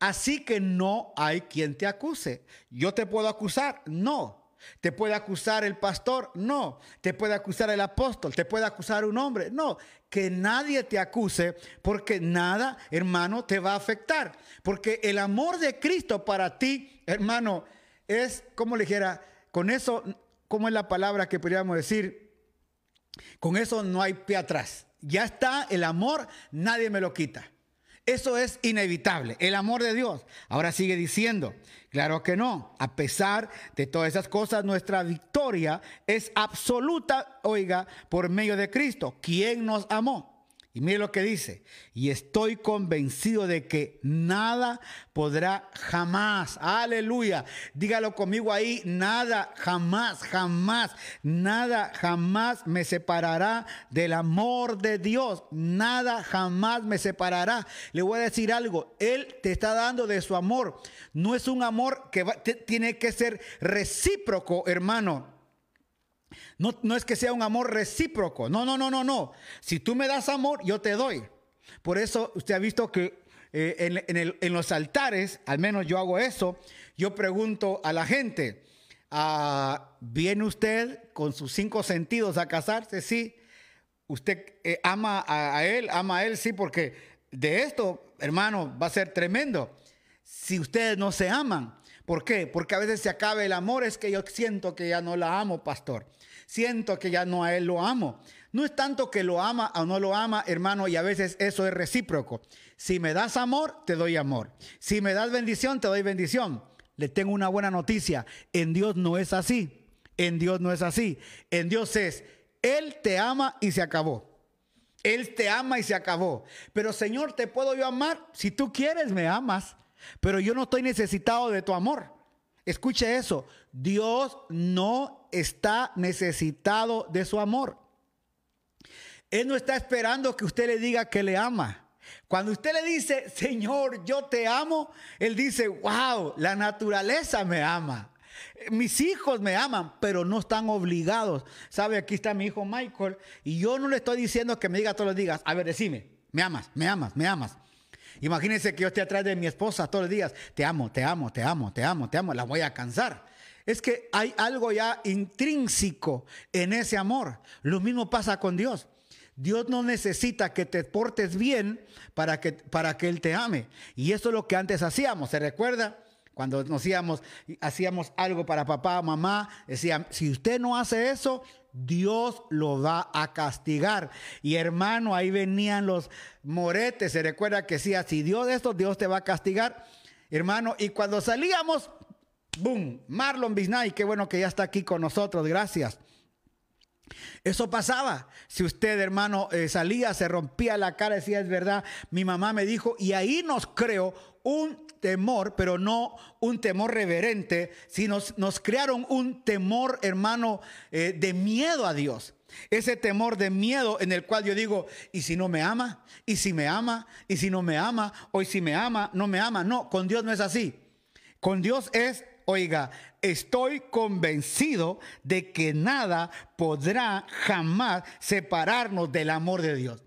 Así que no hay quien te acuse. ¿Yo te puedo acusar? No. ¿Te puede acusar el pastor? No. ¿Te puede acusar el apóstol? ¿Te puede acusar un hombre? No. Que nadie te acuse porque nada, hermano, te va a afectar. Porque el amor de Cristo para ti, hermano, es, como le dijera, con eso, ¿cómo es la palabra que podríamos decir? Con eso no hay pie atrás. Ya está el amor, nadie me lo quita. Eso es inevitable, el amor de Dios. Ahora sigue diciendo, claro que no, a pesar de todas esas cosas, nuestra victoria es absoluta, oiga, por medio de Cristo, quien nos amó. Y mire lo que dice, y estoy convencido de que nada podrá jamás, aleluya, dígalo conmigo ahí, nada, jamás, jamás, nada, jamás me separará del amor de Dios, nada, jamás me separará. Le voy a decir algo, Él te está dando de su amor, no es un amor que tiene que ser recíproco, hermano. No, es que sea un amor recíproco. No, no, no, no, no. Si tú me das amor, yo te doy. Por eso usted ha visto que eh, en, los altares, al menos yo hago eso, yo pregunto a la gente, ah, ¿viene usted con sus cinco sentidos a casarse? Sí. ¿Usted eh, ama a, él? ¿Ama a él? Sí, porque de esto, hermano, va a ser tremendo. Si ustedes no se aman. ¿Por qué? Porque a veces se acaba el amor, es que yo siento que ya no la amo, pastor siento que ya no a Él lo amo. No es tanto que lo ama o no lo ama, hermano, y a veces eso es recíproco. Si me das amor, te doy amor. Si me das bendición, te doy bendición. le tengo una buena noticia. En Dios no es así. En Dios no es así. En Dios es, Él te ama y se acabó. Él te ama y se acabó. Pero Señor, ¿te puedo yo amar? Si tú quieres, me amas. Pero yo no estoy necesitado de tu amor. Escuche eso. Dios no está necesitado de su amor. Él no está esperando que usted le diga que le ama. Cuando usted le dice, Señor, yo te amo, Él dice, wow, la naturaleza me ama. Mis hijos me aman, pero no están obligados. ¿Sabe? Aquí está mi hijo Michael y yo no le estoy diciendo que me diga todos los días, a ver, decime, me amas, me amas, me amas. Imagínense que yo esté atrás de mi esposa todos los días, te amo, te amo, te amo, te amo, te amo, la voy a cansar. Es que hay algo ya intrínseco en ese amor. Lo mismo pasa con Dios. Dios no necesita que te portes bien para que, para que Él te ame. Y eso es lo que antes hacíamos, ¿se recuerda? Cuando nos íbamos, hacíamos algo para papá, mamá, decían, si usted no hace eso, Dios lo va a castigar. Y hermano, ahí venían los moretes. Se recuerda que si Dios esto, Dios te va a castigar. Hermano, y cuando salíamos, ¡boom! Marlon Bisnay, qué bueno que ya está aquí con nosotros, gracias. Eso pasaba. Si usted, hermano, eh, salía, se rompía la cara, decía, es verdad, mi mamá me dijo, y ahí nos creó un temor, pero no un temor reverente, sino nos crearon un temor, hermano, eh, de miedo a Dios. Ese temor de miedo en el cual yo digo, ¿y si no me ama? ¿Y si me ama? ¿Y si no me ama? ¿O si me ama? ¿No me ama? No, con Dios no es así. Con Dios es, oiga, estoy convencido de que nada podrá jamás separarnos del amor de Dios.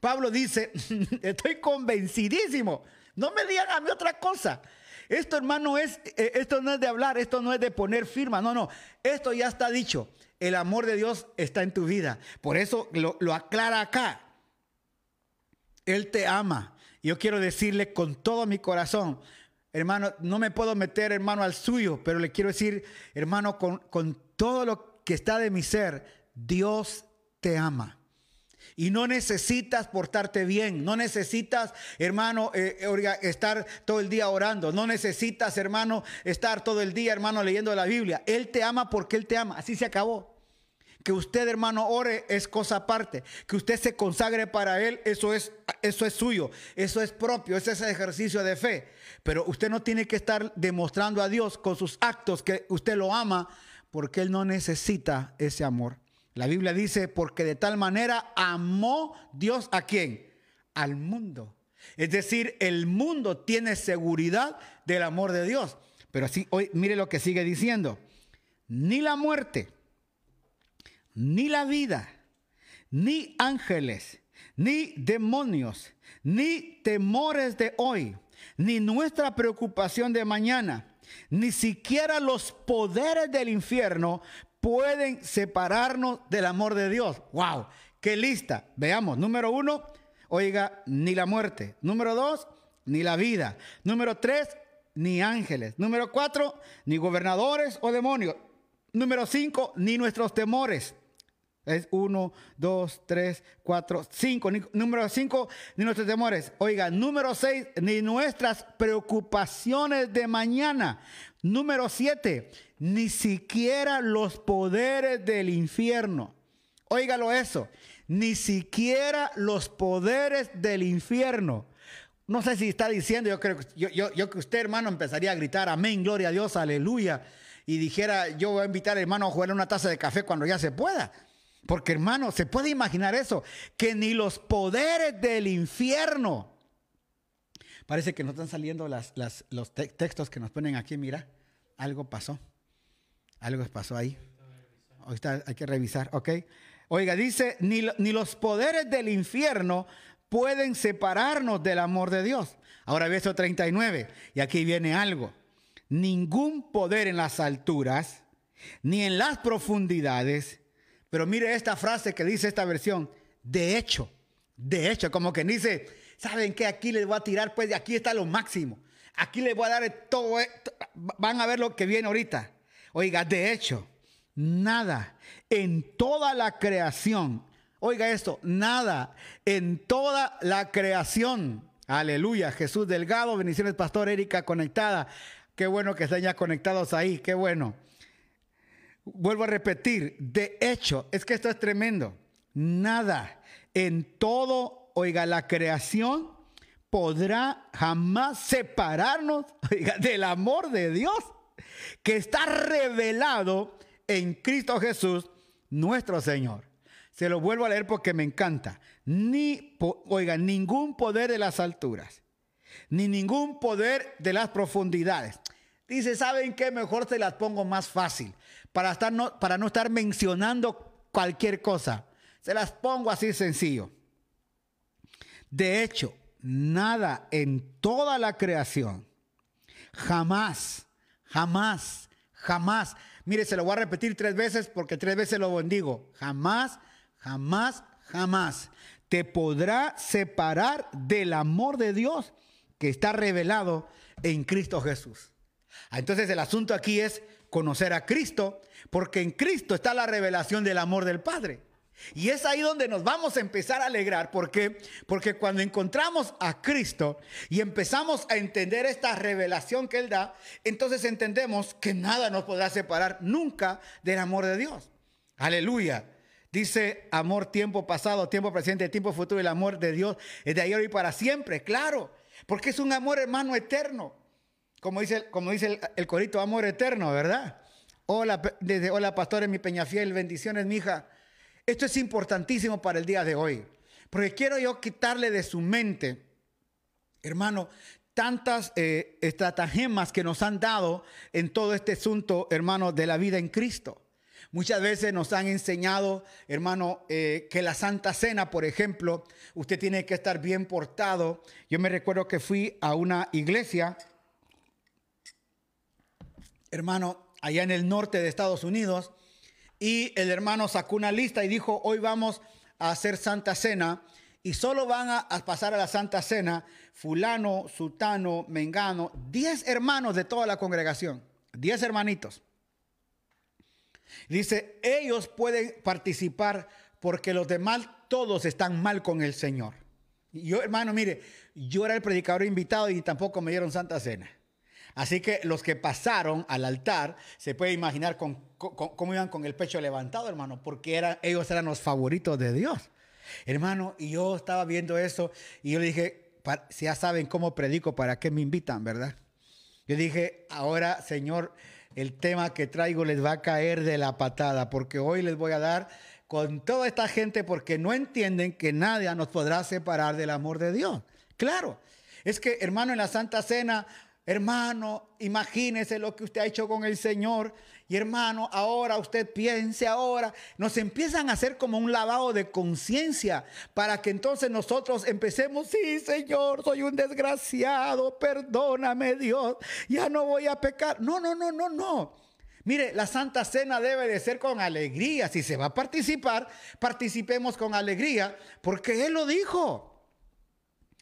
Pablo dice, estoy convencidísimo no me digan a mí otra cosa. Esto, hermano, es, eh, esto no es de hablar, esto no es de poner firma, no, no. Esto ya está dicho. El amor de Dios está en tu vida. Por eso lo, lo aclara acá. Él te ama. Yo quiero decirle con todo mi corazón, hermano, no me puedo meter, hermano, al suyo, pero le quiero decir, hermano, con, con todo lo que está de mi ser, Dios te ama. Y no necesitas portarte bien, no necesitas, hermano, eh, eh, estar todo el día orando, no necesitas, hermano, estar todo el día, hermano, leyendo la Biblia. Él te ama porque Él te ama, así se acabó. Que usted, hermano, ore es cosa aparte. Que usted se consagre para Él, eso es, eso es suyo, eso es propio, ese es ejercicio de fe. Pero usted no tiene que estar demostrando a Dios con sus actos que usted lo ama, porque Él no necesita ese amor. La Biblia dice, porque de tal manera amó Dios a quién? Al mundo. Es decir, el mundo tiene seguridad del amor de Dios. Pero así, hoy mire lo que sigue diciendo. Ni la muerte, ni la vida, ni ángeles, ni demonios, ni temores de hoy, ni nuestra preocupación de mañana, ni siquiera los poderes del infierno pueden separarnos del amor de Dios. ¡Wow! ¡Qué lista! Veamos, número uno, oiga, ni la muerte. Número dos, ni la vida. Número tres, ni ángeles. Número cuatro, ni gobernadores o demonios. Número cinco, ni nuestros temores. Es uno, dos, tres, cuatro, cinco. número cinco, ni nuestros temores. Oiga, número seis, ni nuestras preocupaciones de mañana. Número siete, ni siquiera los poderes del infierno. Óigalo eso, ni siquiera los poderes del infierno. No sé si está diciendo, yo creo que yo, que usted, hermano, empezaría a gritar amén, gloria a Dios, aleluya, y dijera, yo voy a invitar, hermano, a jugar una taza de café cuando ya se pueda. Porque, hermano, se puede imaginar eso, que ni los poderes del infierno. Parece que no están saliendo los textos que nos ponen aquí, mira, algo pasó. Algo pasó ahí. Ahorita hay que revisar, ¿ok? Oiga, dice, ni, los poderes del infierno pueden separarnos del amor de Dios. Ahora verso 39, y aquí viene algo. Ningún poder en las alturas, ni en las profundidades, pero mire esta frase que dice esta versión, de hecho, de hecho, como que dice, ¿saben qué? Aquí les voy a tirar, pues de aquí está lo máximo. Aquí les voy a dar todo, van a ver lo que viene ahorita. Oiga, de hecho, nada en toda la creación, oiga esto, nada en toda la creación, aleluya, Jesús Delgado, bendiciones, Pastor Erika conectada, Qué bueno que estén ya conectados ahí, qué bueno. Vuelvo a repetir, de hecho, es que esto es tremendo. Nada en todo, oiga, la creación podrá jamás separarnos del amor de Dios que está revelado en Cristo Jesús, nuestro Señor. Se lo vuelvo a leer porque me encanta. Ni, oiga, ningún poder de las alturas, ni ningún poder de las profundidades. Dice, ¿saben qué? Mejor se las pongo más fácil, para, estar no, para no estar mencionando cualquier cosa. Se las pongo así sencillo. De hecho, nada en toda la creación, jamás, jamás, jamás, mire, se lo voy a repetir tres veces porque tres veces lo bendigo, jamás, jamás, jamás te podrá separar del amor de Dios que está revelado en Cristo Jesús. Ah, entonces el asunto aquí es conocer a Cristo, porque en Cristo está la revelación del amor del Padre. Y es ahí donde nos vamos a empezar a alegrar, porque porque cuando encontramos a Cristo y empezamos a entender esta revelación que él da, entonces entendemos que nada nos podrá separar nunca del amor de Dios. Aleluya. Dice amor tiempo pasado, tiempo presente, tiempo futuro, el amor de Dios es de ayer y para siempre, claro, porque es un amor hermano eterno. Como dice, como dice el, corito, amor eterno, ¿verdad? Hola, desde, hola pastores, mi Peñafiel, bendiciones, mi hija. Esto es importantísimo para el día de hoy, porque quiero yo quitarle de su mente, hermano, tantas eh, estratagemas que nos han dado en todo este asunto, hermano, de la vida en Cristo. Muchas veces nos han enseñado, hermano, eh, que la Santa Cena, por ejemplo, usted tiene que estar bien portado. Yo me recuerdo que fui a una iglesia, hermano, allá en el norte de Estados Unidos, y el hermano sacó una lista y dijo, hoy vamos a hacer Santa Cena y solo van a, pasar a la Santa Cena fulano, sultano, mengano, diez hermanos de toda la congregación, diez hermanitos. Dice, ellos pueden participar porque los demás todos están mal con el Señor. Yo, hermano, mire, yo era el predicador invitado y tampoco me dieron Santa Cena. Así que los que pasaron al altar, se puede imaginar cómo iban con el pecho levantado, hermano, porque ellos eran los favoritos de Dios. Hermano, y yo estaba viendo eso y yo le dije, ya saben cómo predico, ¿para qué me invitan, verdad? Yo dije, ahora, Señor, el tema que traigo les va a caer de la patada, porque hoy les voy a dar con toda esta gente porque no entienden que nadie nos podrá separar del amor de Dios. Claro, es que hermano, en la Santa Cena Hermano, imagínese lo que usted ha hecho con el Señor. Y hermano, ahora usted piense ahora. Nos empiezan a hacer como un lavado de conciencia para que entonces nosotros empecemos, sí, Señor, soy un desgraciado, perdóname Dios, ya no voy a pecar. No, no, no, no, no. Mire, la Santa Cena debe de ser con alegría. Si se va a participar, participemos con alegría, porque Él lo dijo.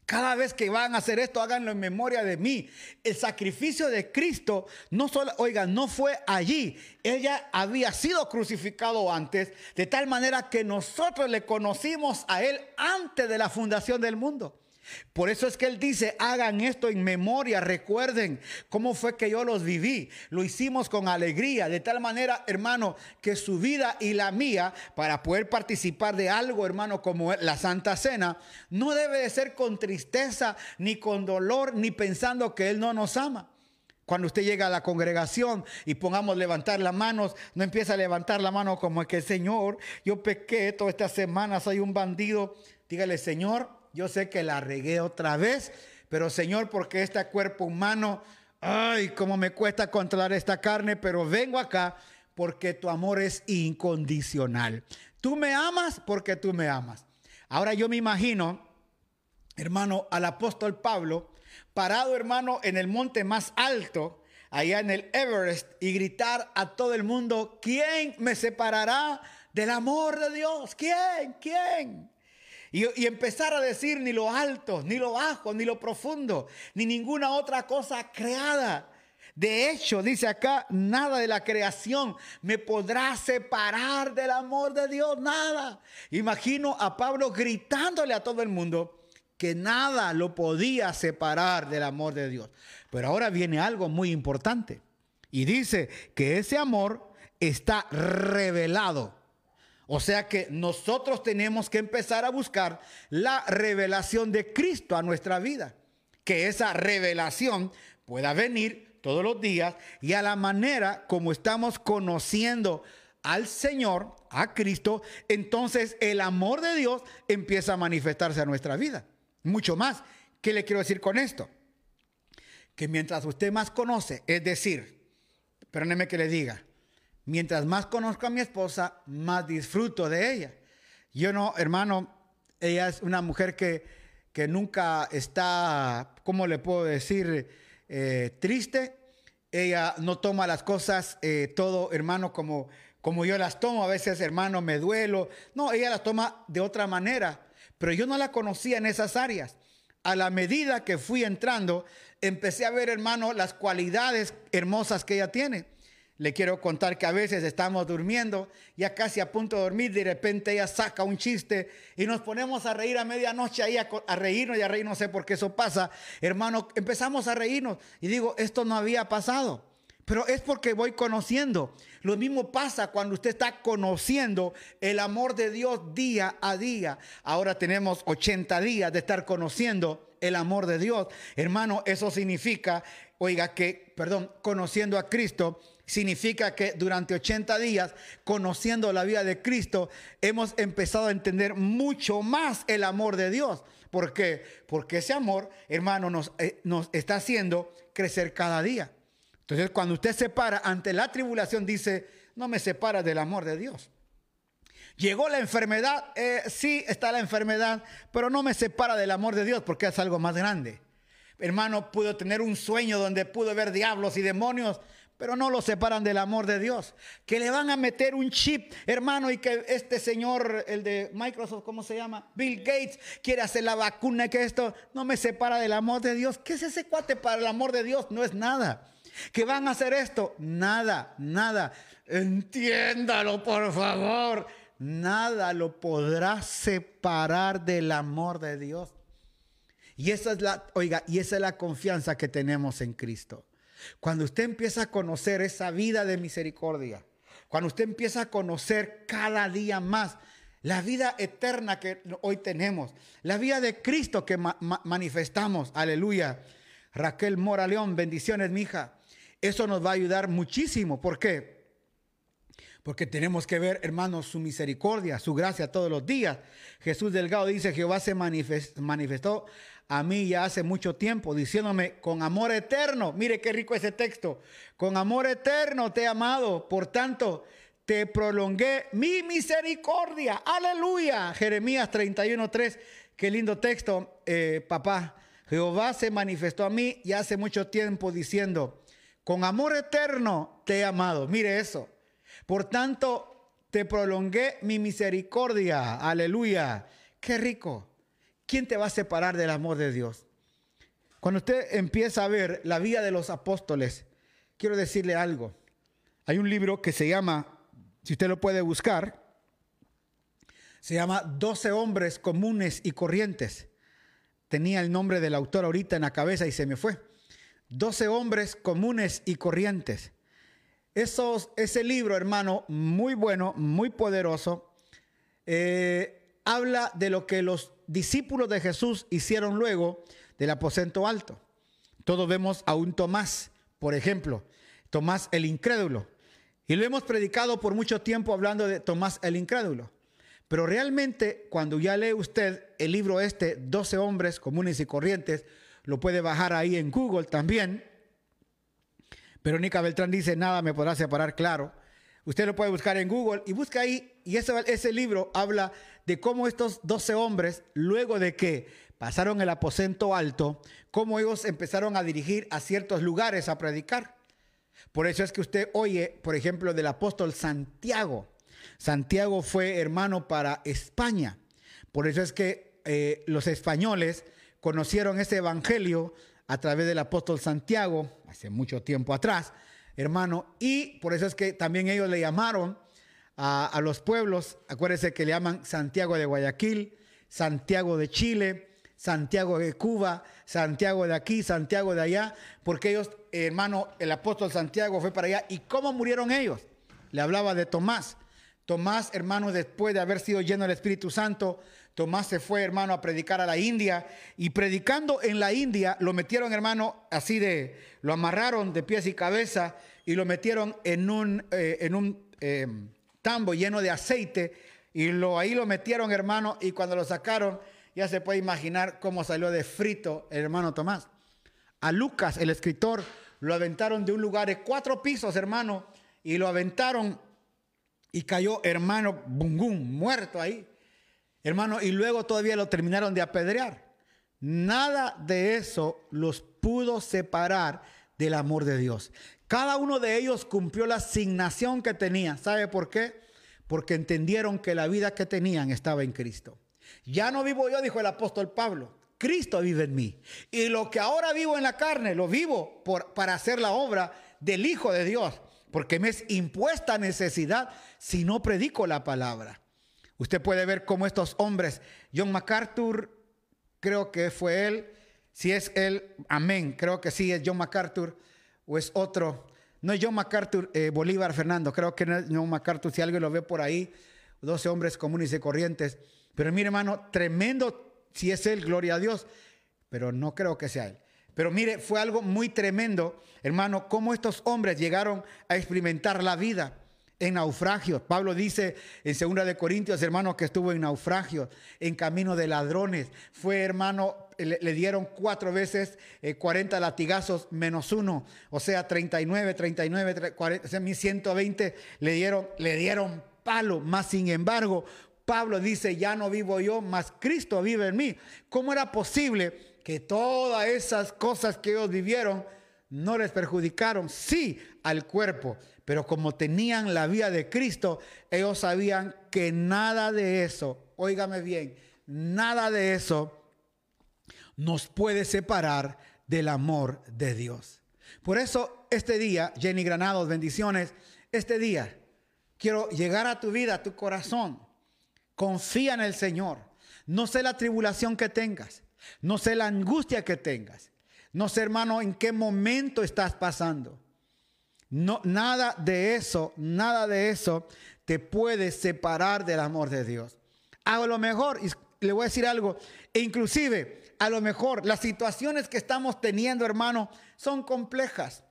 Cada vez que van a hacer esto, háganlo en memoria de mí. El sacrificio de Cristo, no solo, oigan, no fue allí. Ella había sido crucificado antes, de tal manera que nosotros le conocimos a Él antes de la fundación del mundo. Por eso es que Él dice, hagan esto en memoria, recuerden cómo fue que yo los viví. Lo hicimos con alegría, de tal manera, hermano, que su vida y la mía, para poder participar de algo, hermano, como la Santa Cena, no debe de ser con tristeza, ni con dolor, ni pensando que Él no nos ama. Cuando usted llega a la congregación y pongamos levantar las manos, no empieza a levantar la mano como que, Señor, yo pequé toda esta semana, soy un bandido. Dígale, Señor, yo sé que la regué otra vez, pero Señor, porque este cuerpo humano, ay, cómo me cuesta controlar esta carne, pero vengo acá porque tu amor es incondicional. Tú me amas porque tú me amas. Ahora yo me imagino, hermano, al apóstol Pablo, parado, hermano, en el monte más alto, allá en el Everest, y gritar a todo el mundo, ¿quién me separará del amor de Dios? ¿Quién? ¿Quién? Y, empezar a decir ni lo alto, ni lo bajo, ni lo profundo, ni ninguna otra cosa creada. De hecho, dice acá, nada de la creación me podrá separar del amor de Dios, nada. Imagino a Pablo gritándole a todo el mundo que nada lo podía separar del amor de Dios. Pero ahora viene algo muy importante. Y dice que ese amor está revelado. O sea que nosotros tenemos que empezar a buscar la revelación de Cristo a nuestra vida. Que esa revelación pueda venir todos los días y a la manera como estamos conociendo al Señor, a Cristo, entonces el amor de Dios empieza a manifestarse a nuestra vida. Mucho más. ¿Qué le quiero decir con esto? Que mientras usted más conoce, es decir, perdóneme que le diga, mientras más conozco a mi esposa, más disfruto de ella. Yo no, hermano, ella es una mujer que, que nunca está, ¿cómo le puedo decir? Eh, triste. Ella no toma las cosas eh, todo, hermano, como, como yo las tomo. A veces, hermano, me duelo. No, ella las toma de otra manera. Pero yo no la conocía en esas áreas. A la medida que fui entrando, empecé a ver, hermano, las cualidades hermosas que ella tiene. Le quiero contar que a veces estamos durmiendo, ya casi a punto de dormir, de repente ella saca un chiste y nos ponemos a reír a medianoche ahí a, reírnos y a reír, no sé por qué eso pasa. Hermano, empezamos a reírnos y digo, esto no había pasado. Pero es porque voy conociendo. Lo mismo pasa cuando usted está conociendo el amor de Dios día a día. Ahora tenemos 80 días de estar conociendo el amor de Dios. Hermano, eso significa, oiga, que, perdón, conociendo a Cristo Significa que durante 80 días, conociendo la vida de Cristo, hemos empezado a entender mucho más el amor de Dios. ¿Por qué? Porque ese amor, hermano, nos, eh, nos está haciendo crecer cada día. Entonces, cuando usted se para ante la tribulación, dice, no me separa del amor de Dios. Llegó la enfermedad, eh, sí está la enfermedad, pero no me separa del amor de Dios porque es algo más grande. Hermano, pudo tener un sueño donde pudo ver diablos y demonios, pero no lo separan del amor de Dios. Que le van a meter un chip, hermano, y que este señor, el de Microsoft, ¿cómo se llama? Bill Gates, quiere hacer la vacuna, que esto no me separa del amor de Dios. ¿Qué es ese cuate para el amor de Dios? No es nada. ¿Que van a hacer esto? Nada, nada. Entiéndalo, por favor. Nada lo podrá separar del amor de Dios. Y esa es la, oiga, y esa es la confianza que tenemos en Cristo. Cuando usted empieza a conocer esa vida de misericordia, cuando usted empieza a conocer cada día más la vida eterna que hoy tenemos, la vida de Cristo que manifestamos, aleluya. Raquel Mora León, bendiciones, mi hija. Eso nos va a ayudar muchísimo. ¿Por qué? Porque tenemos que ver, hermanos, su misericordia, su gracia todos los días. Jesús Delgado dice, Jehová se manifestó a mí ya hace mucho tiempo, diciéndome, con amor eterno, mire qué rico ese texto, con amor eterno te he amado, por tanto, te prolongué mi misericordia. Aleluya. Jeremías 31.3, qué lindo texto, eh, papá. Jehová se manifestó a mí ya hace mucho tiempo diciendo, con amor eterno te he amado. Mire eso. Por tanto, te prolongué mi misericordia. Aleluya. Qué rico. ¿Quién te va a separar del amor de Dios? Cuando usted empieza a ver la vida de los apóstoles, quiero decirle algo. Hay un libro que se llama, si usted lo puede buscar, se llama 12 hombres comunes y corrientes. Tenía el nombre del autor ahorita en la cabeza y se me fue. 12 hombres comunes y corrientes. Esos, ese libro, hermano, muy bueno, muy poderoso, eh, habla de lo que los discípulos de Jesús hicieron luego del aposento alto. Todos vemos a un Tomás, por ejemplo, Tomás el incrédulo. Y lo hemos predicado por mucho tiempo hablando de Tomás el incrédulo. Pero realmente cuando ya lee usted el libro este, 12 hombres comunes y corrientes, lo puede bajar ahí en Google también. Verónica Beltrán dice, nada me podrá separar, claro. Usted lo puede buscar en Google y busca ahí, y ese, ese libro habla de cómo estos 12 hombres, luego de que pasaron el aposento alto, cómo ellos empezaron a dirigir a ciertos lugares a predicar. Por eso es que usted oye, por ejemplo, del apóstol Santiago. Santiago fue hermano para España. Por eso es que eh, los españoles conocieron ese evangelio a través del apóstol Santiago, hace mucho tiempo atrás hermano. Y por eso es que también ellos le llamaron a, los pueblos, acuérdense que le llaman Santiago de Guayaquil, Santiago de Chile, Santiago de Cuba, Santiago de aquí, Santiago de allá, porque ellos, hermano, el apóstol Santiago fue para allá. ¿Y cómo murieron ellos? Le hablaba de Tomás. Tomás, hermano, después de haber sido lleno del Espíritu Santo, Tomás se fue, hermano, a predicar a la India y predicando en la India lo metieron, hermano, así de, lo amarraron de pies y cabeza y lo metieron en un, eh, en un eh, tambo lleno de aceite y lo, ahí lo metieron, hermano, y cuando lo sacaron, ya se puede imaginar cómo salió de frito hermano Tomás. A Lucas, el escritor, lo aventaron de un lugar de cuatro pisos, hermano, y lo aventaron y cayó hermano Bungum, muerto ahí. Hermano, y luego todavía lo terminaron de apedrear. Nada de eso los pudo separar del amor de Dios. Cada uno de ellos cumplió la asignación que tenía. ¿Sabe por qué? Porque entendieron que la vida que tenían estaba en Cristo. Ya no vivo yo, dijo el apóstol Pablo. Cristo vive en mí. Y lo que ahora vivo en la carne, lo vivo por, para hacer la obra del Hijo de Dios porque me es impuesta necesidad si no predico la palabra. Usted puede ver cómo estos hombres, John MacArthur, creo que fue él, si es él, amén, creo que sí es John MacArthur o es otro. No es John MacArthur, eh, Bolívar Fernando, creo que no es John MacArthur, si alguien lo ve por ahí, 12 hombres comunes y corrientes. Pero mire hermano, tremendo si es él, gloria a Dios, pero no creo que sea él. Pero mire, fue algo muy tremendo, hermano, cómo estos hombres llegaron a experimentar la vida en naufragios. Pablo dice en 2 de Corintios, hermano, que estuvo en naufragios, en camino de ladrones. Fue, hermano, le, dieron cuatro veces 40 eh, latigazos menos uno, o sea, 39, 39, 40, o sea, 120 le dieron, le dieron palo. Más sin embargo, Pablo dice, ya no vivo yo, más Cristo vive en mí. ¿Cómo era posible? que todas esas cosas que ellos vivieron no les perjudicaron, sí, al cuerpo, pero como tenían la vida de Cristo, ellos sabían que nada de eso, óigame bien, nada de eso nos puede separar del amor de Dios. Por eso este día, Jenny Granados, bendiciones, este día quiero llegar a tu vida, a tu corazón. Confía en el Señor. No sé la tribulación que tengas. No sé la angustia que tengas. No sé, hermano, en qué momento estás pasando. No, nada de eso, nada de eso te puede separar del amor de Dios. A lo mejor, le voy a decir algo, e inclusive a lo mejor las situaciones que estamos teniendo, hermano, son complejas.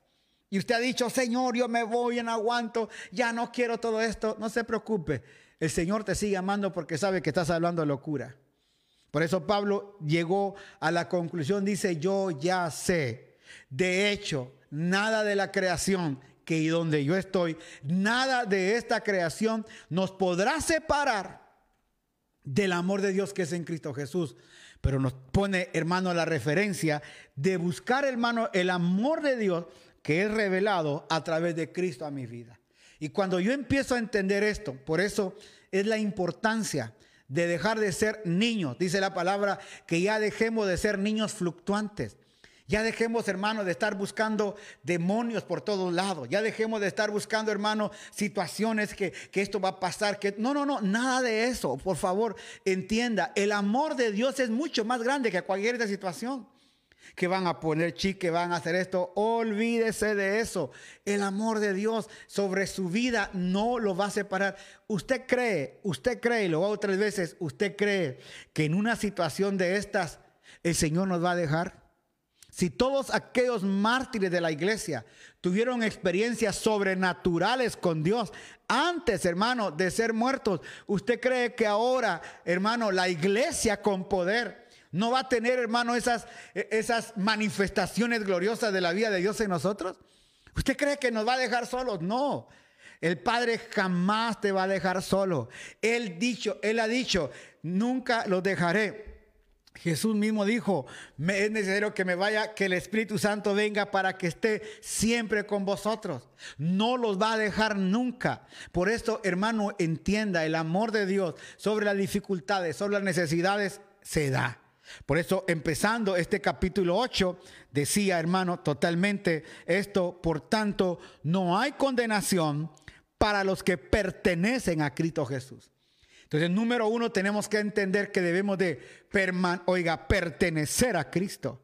Y usted ha dicho, Señor, yo me voy, en aguanto, ya no quiero todo esto. No se preocupe, el Señor te sigue amando porque sabe que estás hablando locura. Por eso Pablo llegó a la conclusión, dice, yo ya sé. De hecho, nada de la creación que y donde yo estoy, nada de esta creación nos podrá separar del amor de Dios que es en Cristo Jesús. Pero nos pone, hermano, la referencia de buscar, hermano, el amor de Dios que es revelado a través de Cristo a mi vida. Y cuando yo empiezo a entender esto, por eso es la importancia de dejar de ser niños. Dice la palabra que ya dejemos de ser niños fluctuantes. Ya dejemos, hermano, de estar buscando demonios por todos lados. Ya dejemos de estar buscando, hermano, situaciones que, que, esto va a pasar. Que... No, no, no, nada de eso. Por favor, entienda, el amor de Dios es mucho más grande que cualquier otra situación que van a poner chic, que van a hacer esto. Olvídese de eso. El amor de Dios sobre su vida no lo va a separar. Usted cree, usted cree, lo hago tres veces, usted cree que en una situación de estas el Señor nos va a dejar. Si todos aquellos mártires de la iglesia tuvieron experiencias sobrenaturales con Dios antes, hermano, de ser muertos, ¿usted cree que ahora, hermano, la iglesia con poder no va a tener, hermano, esas, esas manifestaciones gloriosas de la vida de Dios en nosotros? ¿Usted cree que nos va a dejar solos? No. El Padre jamás te va a dejar solo. Él dicho, él ha dicho, nunca los dejaré. Jesús mismo dijo, es necesario que me vaya, que el Espíritu Santo venga para que esté siempre con vosotros. No los va a dejar nunca. Por esto, hermano, entienda, el amor de Dios sobre las dificultades, sobre las necesidades, se da. Por eso, empezando este capítulo 8, decía, hermano, totalmente esto, por tanto, no hay condenación para los que pertenecen a Cristo Jesús. Entonces, número uno, tenemos que entender que debemos de, oiga, pertenecer a Cristo.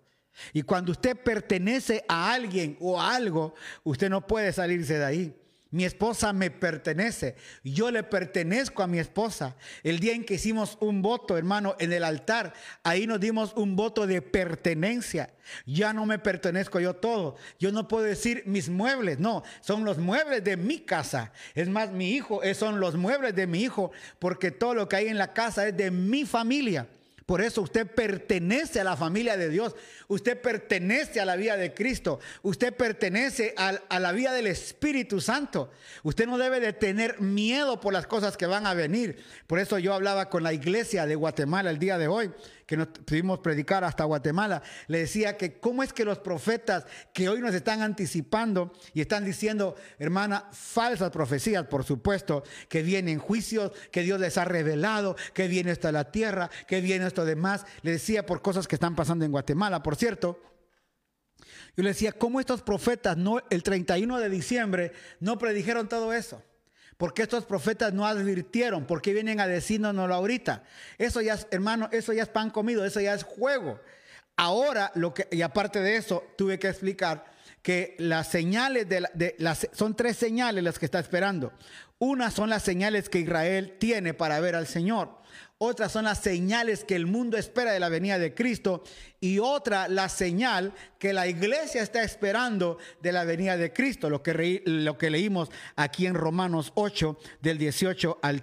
Y cuando usted pertenece a alguien o a algo, usted no puede salirse de ahí. Mi esposa me pertenece. Yo le pertenezco a mi esposa. El día en que hicimos un voto, hermano, en el altar, ahí nos dimos un voto de pertenencia. Ya no me pertenezco yo todo. Yo no puedo decir mis muebles. No, son los muebles de mi casa. Es más, mi hijo, eh, son los muebles de mi hijo, porque todo lo que hay en la casa es de mi familia. Por eso usted pertenece a la familia de Dios. Usted pertenece a la vida de Cristo. Usted pertenece a, la vida del Espíritu Santo. Usted no debe de tener miedo por las cosas que van a venir. Por eso yo hablaba con la iglesia de Guatemala el día de hoy que nos pudimos predicar hasta Guatemala, le decía que cómo es que los profetas que hoy nos están anticipando y están diciendo, hermana, falsas profecías, por supuesto, que vienen juicios, que Dios les ha revelado, que viene esto la tierra, que viene esto demás. Le decía por cosas que están pasando en Guatemala, por cierto. Yo le decía, ¿cómo estos profetas no, el 31 de diciembre no predijeron todo eso? Porque estos profetas no advirtieron? ¿Por qué vienen a decírnoslo ahorita? Eso ya es, hermano, eso ya es pan comido, eso ya es juego. Ahora, lo que, y aparte de eso, tuve que explicar que las señales de, de las, son tres señales las que está esperando. Una son las señales que Israel tiene para ver al Señor. Otras son las señales que el mundo espera de la venida de Cristo. Y otra, la señal que la iglesia está esperando de la venida de Cristo. Lo que, lo que leímos aquí en Romanos 8, del 18 al,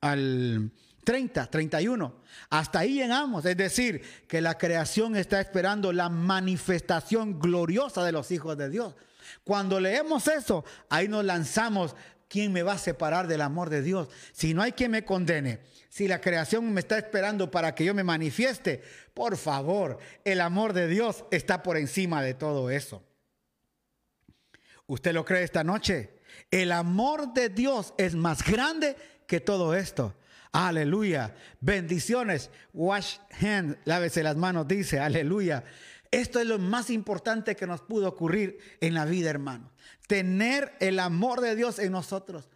al 30, 31. Hasta ahí llegamos. Es decir, que la creación está esperando la manifestación gloriosa de los hijos de Dios. Cuando leemos eso, ahí nos lanzamos. ¿Quién me va a separar del amor de Dios? Si no hay quien me condene, si la creación me está esperando para que yo me manifieste, por favor, el amor de Dios está por encima de todo eso. ¿Usted lo cree esta noche? El amor de Dios es más grande que todo esto. Aleluya. Bendiciones. Wash hands. Lávese las manos, dice. Aleluya. Esto es lo más importante que nos pudo ocurrir en la vida, hermano. Tener el amor de Dios en nosotros.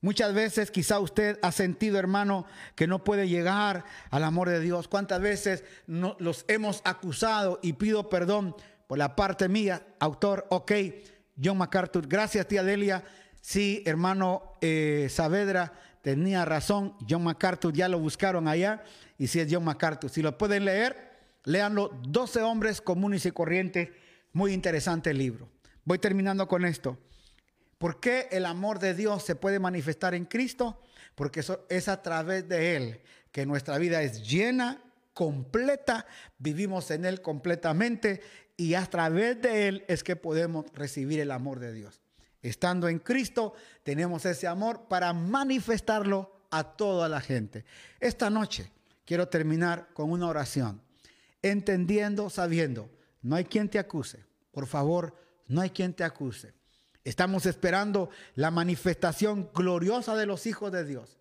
Muchas veces quizá usted ha sentido, hermano, que no puede llegar al amor de Dios. ¿Cuántas veces los hemos acusado y pido perdón por la parte mía, autor? Ok, John MacArthur. Gracias, tía Delia. Sí, hermano eh, Saavedra tenía razón. John MacArthur ya lo buscaron allá y sí es John MacArthur. Si lo pueden leer, léanlo. 12 hombres comunes y corrientes. Muy interesante el libro. Voy terminando con esto. ¿Por qué el amor de Dios se puede manifestar en Cristo? Porque es a través de Él que nuestra vida es llena, completa, vivimos en Él completamente y a través de Él es que podemos recibir el amor de Dios. Estando en Cristo, tenemos ese amor para manifestarlo a toda la gente. Esta noche quiero terminar con una oración, entendiendo, sabiendo, no hay quien te acuse. Por favor, no hay quien te acuse. Estamos esperando la manifestación gloriosa de los hijos de Dios.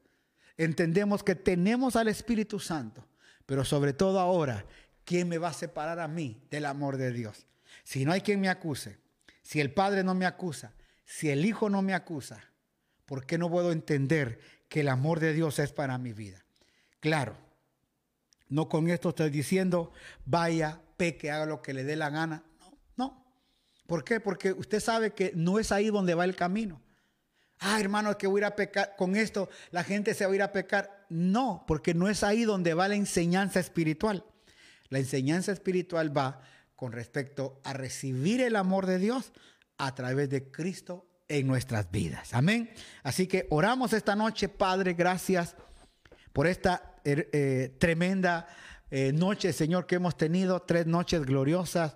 Entendemos que tenemos al Espíritu Santo, pero sobre todo ahora, ¿quién me va a separar a mí del amor de Dios? Si no hay quien me acuse, si el Padre no me acusa, si el Hijo no me acusa, ¿por qué no puedo entender que el amor de Dios es para mi vida? Claro, no con esto estoy diciendo, vaya, peque, haga lo que le dé la gana. ¿Por qué? Porque usted sabe que no es ahí donde va el camino. Ah, hermano, es que voy a ir a pecar. Con esto la gente se va a ir a pecar. No, porque no es ahí donde va la enseñanza espiritual. La enseñanza espiritual va con respecto a recibir el amor de Dios a través de Cristo en nuestras vidas. Amén. Así que oramos esta noche, Padre, gracias por esta er, eh, tremenda eh, noche, Señor, que hemos tenido, tres noches gloriosas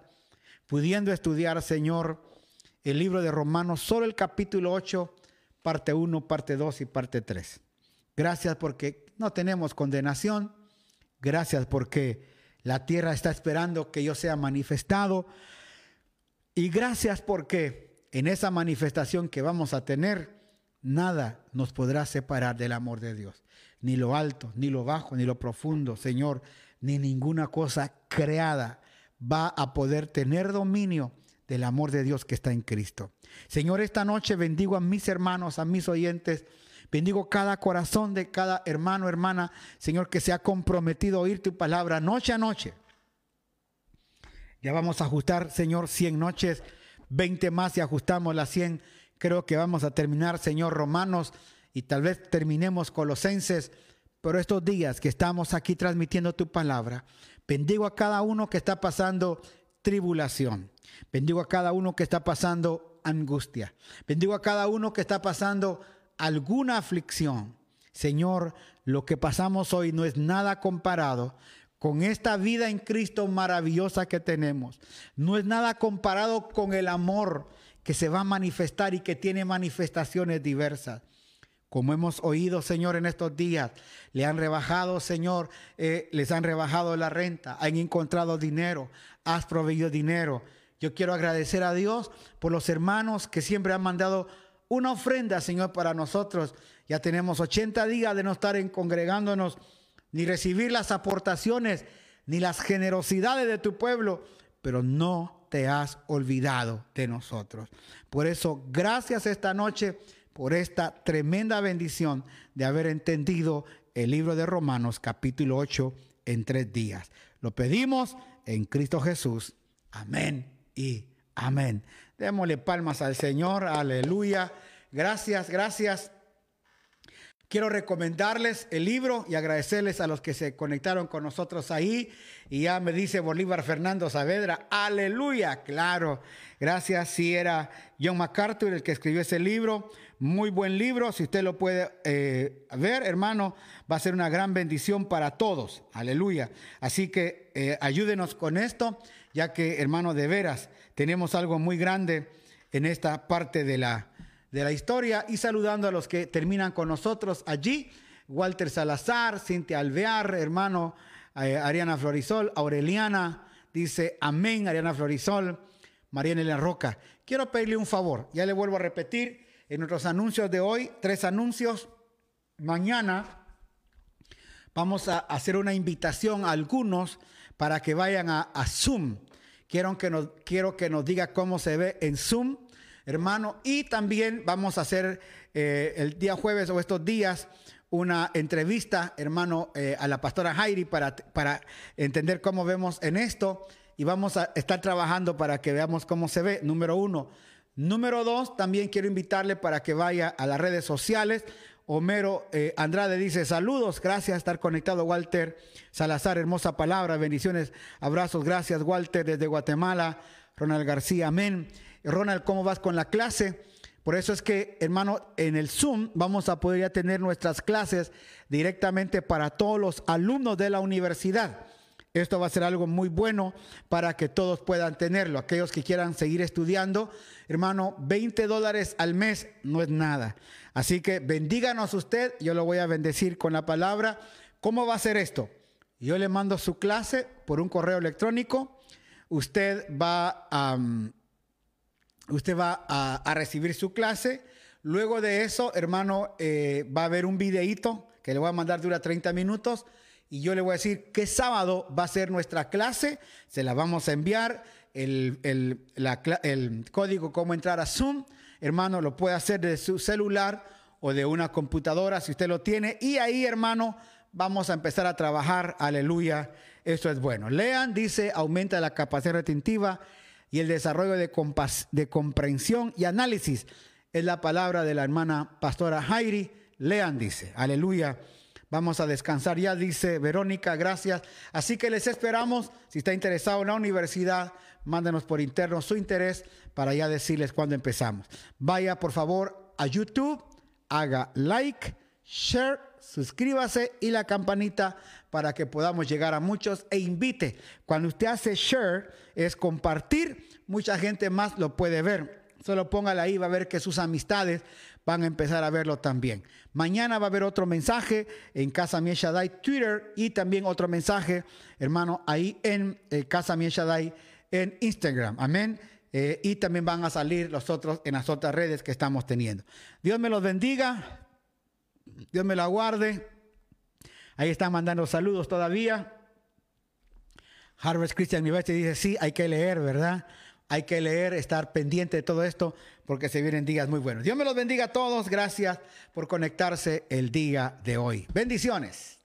pudiendo estudiar, Señor, el libro de Romanos, solo el capítulo 8, parte 1, parte 2 y parte 3. Gracias porque no tenemos condenación. Gracias porque la tierra está esperando que yo sea manifestado. Y gracias porque en esa manifestación que vamos a tener, nada nos podrá separar del amor de Dios. Ni lo alto, ni lo bajo, ni lo profundo, Señor, ni ninguna cosa creada va a poder tener dominio del amor de Dios que está en Cristo. Señor, esta noche bendigo a mis hermanos, a mis oyentes, Bendigo cada corazón de cada hermano, hermana, Señor, que se ha comprometido a oír tu palabra noche a noche. Ya vamos a ajustar, Señor, 100 noches, 20 más y ajustamos las 100. Creo que vamos a terminar, Señor, Romanos y tal vez terminemos Colosenses. Pero estos días que estamos aquí transmitiendo tu palabra, bendigo a cada uno que está pasando tribulación. Bendigo a cada uno que está pasando angustia. Bendigo a cada uno que está pasando alguna aflicción. Señor, lo que pasamos hoy no es nada comparado con esta vida en Cristo maravillosa que tenemos. No es nada comparado con el amor que se va a manifestar y que tiene manifestaciones diversas. Como hemos oído, Señor, en estos días, le han rebajado, Señor, eh, les han rebajado la renta, han encontrado dinero, has proveído dinero. Yo quiero agradecer a Dios por los hermanos que siempre han mandado una ofrenda, Señor, para nosotros. Ya tenemos 80 días de no estar en congregándonos, ni recibir las aportaciones, ni las generosidades de tu pueblo, pero no te has olvidado de nosotros. Por eso, gracias esta noche por esta tremenda bendición de haber entendido el libro de Romanos capítulo 8 en tres días. Lo pedimos en Cristo Jesús. Amén y amén. Démosle palmas al Señor. Aleluya. Gracias, gracias. Quiero recomendarles el libro y agradecerles a los que se conectaron con nosotros ahí. Y ya me dice Bolívar Fernando Saavedra, aleluya, claro. Gracias, si era John MacArthur el que escribió ese libro. Muy buen libro, si usted lo puede eh, ver, hermano, va a ser una gran bendición para todos. Aleluya. Así que eh, ayúdenos con esto, ya que, hermano, de veras, tenemos algo muy grande en esta parte de la, de la historia. Y saludando a los que terminan con nosotros allí, Walter Salazar, Cintia Alvear, hermano eh, Ariana Florisol, Aureliana, dice amén, Ariana Florisol, Mariana Elena Roca. Quiero pedirle un favor, ya le vuelvo a repetir en nuestros anuncios de hoy, tres anuncios. Mañana vamos a hacer una invitación a algunos para que vayan a, Zoom. Quiero que, nos, quiero que nos diga cómo se ve en Zoom, hermano. Y también vamos a hacer eh, el día jueves o estos días una entrevista, hermano, eh, a la pastora Jairi para, para entender cómo vemos en esto. Y vamos a estar trabajando para que veamos cómo se ve. Número uno. Número dos, también quiero invitarle para que vaya a las redes sociales. Homero eh, Andrade dice, saludos, gracias por estar conectado, Walter Salazar, hermosa palabra, bendiciones, abrazos, gracias, Walter, desde Guatemala, Ronald García, amén. Ronald, ¿cómo vas con la clase? Por eso es que, hermano, en el Zoom vamos a poder ya tener nuestras clases directamente para todos los alumnos de la universidad. Esto va a ser algo muy bueno para que todos puedan tenerlo. Aquellos que quieran seguir estudiando, hermano, 20 dólares al mes no es nada. Así que bendíganos usted, yo lo voy a bendecir con la palabra. ¿Cómo va a ser esto? Yo le mando su clase por un correo electrónico. Usted va a, usted va a, recibir su clase. Luego de eso, hermano, eh, va a haber un videíto que le voy a mandar, dura 30 minutos y yo le voy a decir qué sábado va a ser nuestra clase, se la vamos a enviar, el, el, código cómo entrar a Zoom, hermano, lo puede hacer de su celular o de una computadora si usted lo tiene, y ahí, hermano, vamos a empezar a trabajar, aleluya, eso es bueno. Lean, dice, aumenta la capacidad retentiva y el desarrollo de, de comprensión y análisis. Es la palabra de la hermana pastora Jairi. Lean, dice, aleluya. Vamos a descansar ya, dice Verónica, gracias. Así que les esperamos. Si está interesado en la universidad, mándenos por interno su interés para ya decirles cuándo empezamos. Vaya por favor a YouTube, haga like, share, suscríbase y la campanita para que podamos llegar a muchos e invite. Cuando usted hace share, es compartir, mucha gente más lo puede ver. Solo póngala ahí, va a ver que sus amistades van a empezar a verlo también. Mañana va a haber otro mensaje en Casa Mie Twitter y también otro mensaje, hermano, ahí en eh, Casa Mie en Instagram. Amén. Eh, y también van a salir los otros en las otras redes que estamos teniendo. Dios me los bendiga. Dios me la guarde. Ahí están mandando saludos todavía. Harvard Christian University dice, sí, hay que leer, ¿verdad? hay que leer, estar pendiente de todo esto, porque se vienen días muy buenos. Dios me los bendiga a todos. Gracias por conectarse el día de hoy. Bendiciones.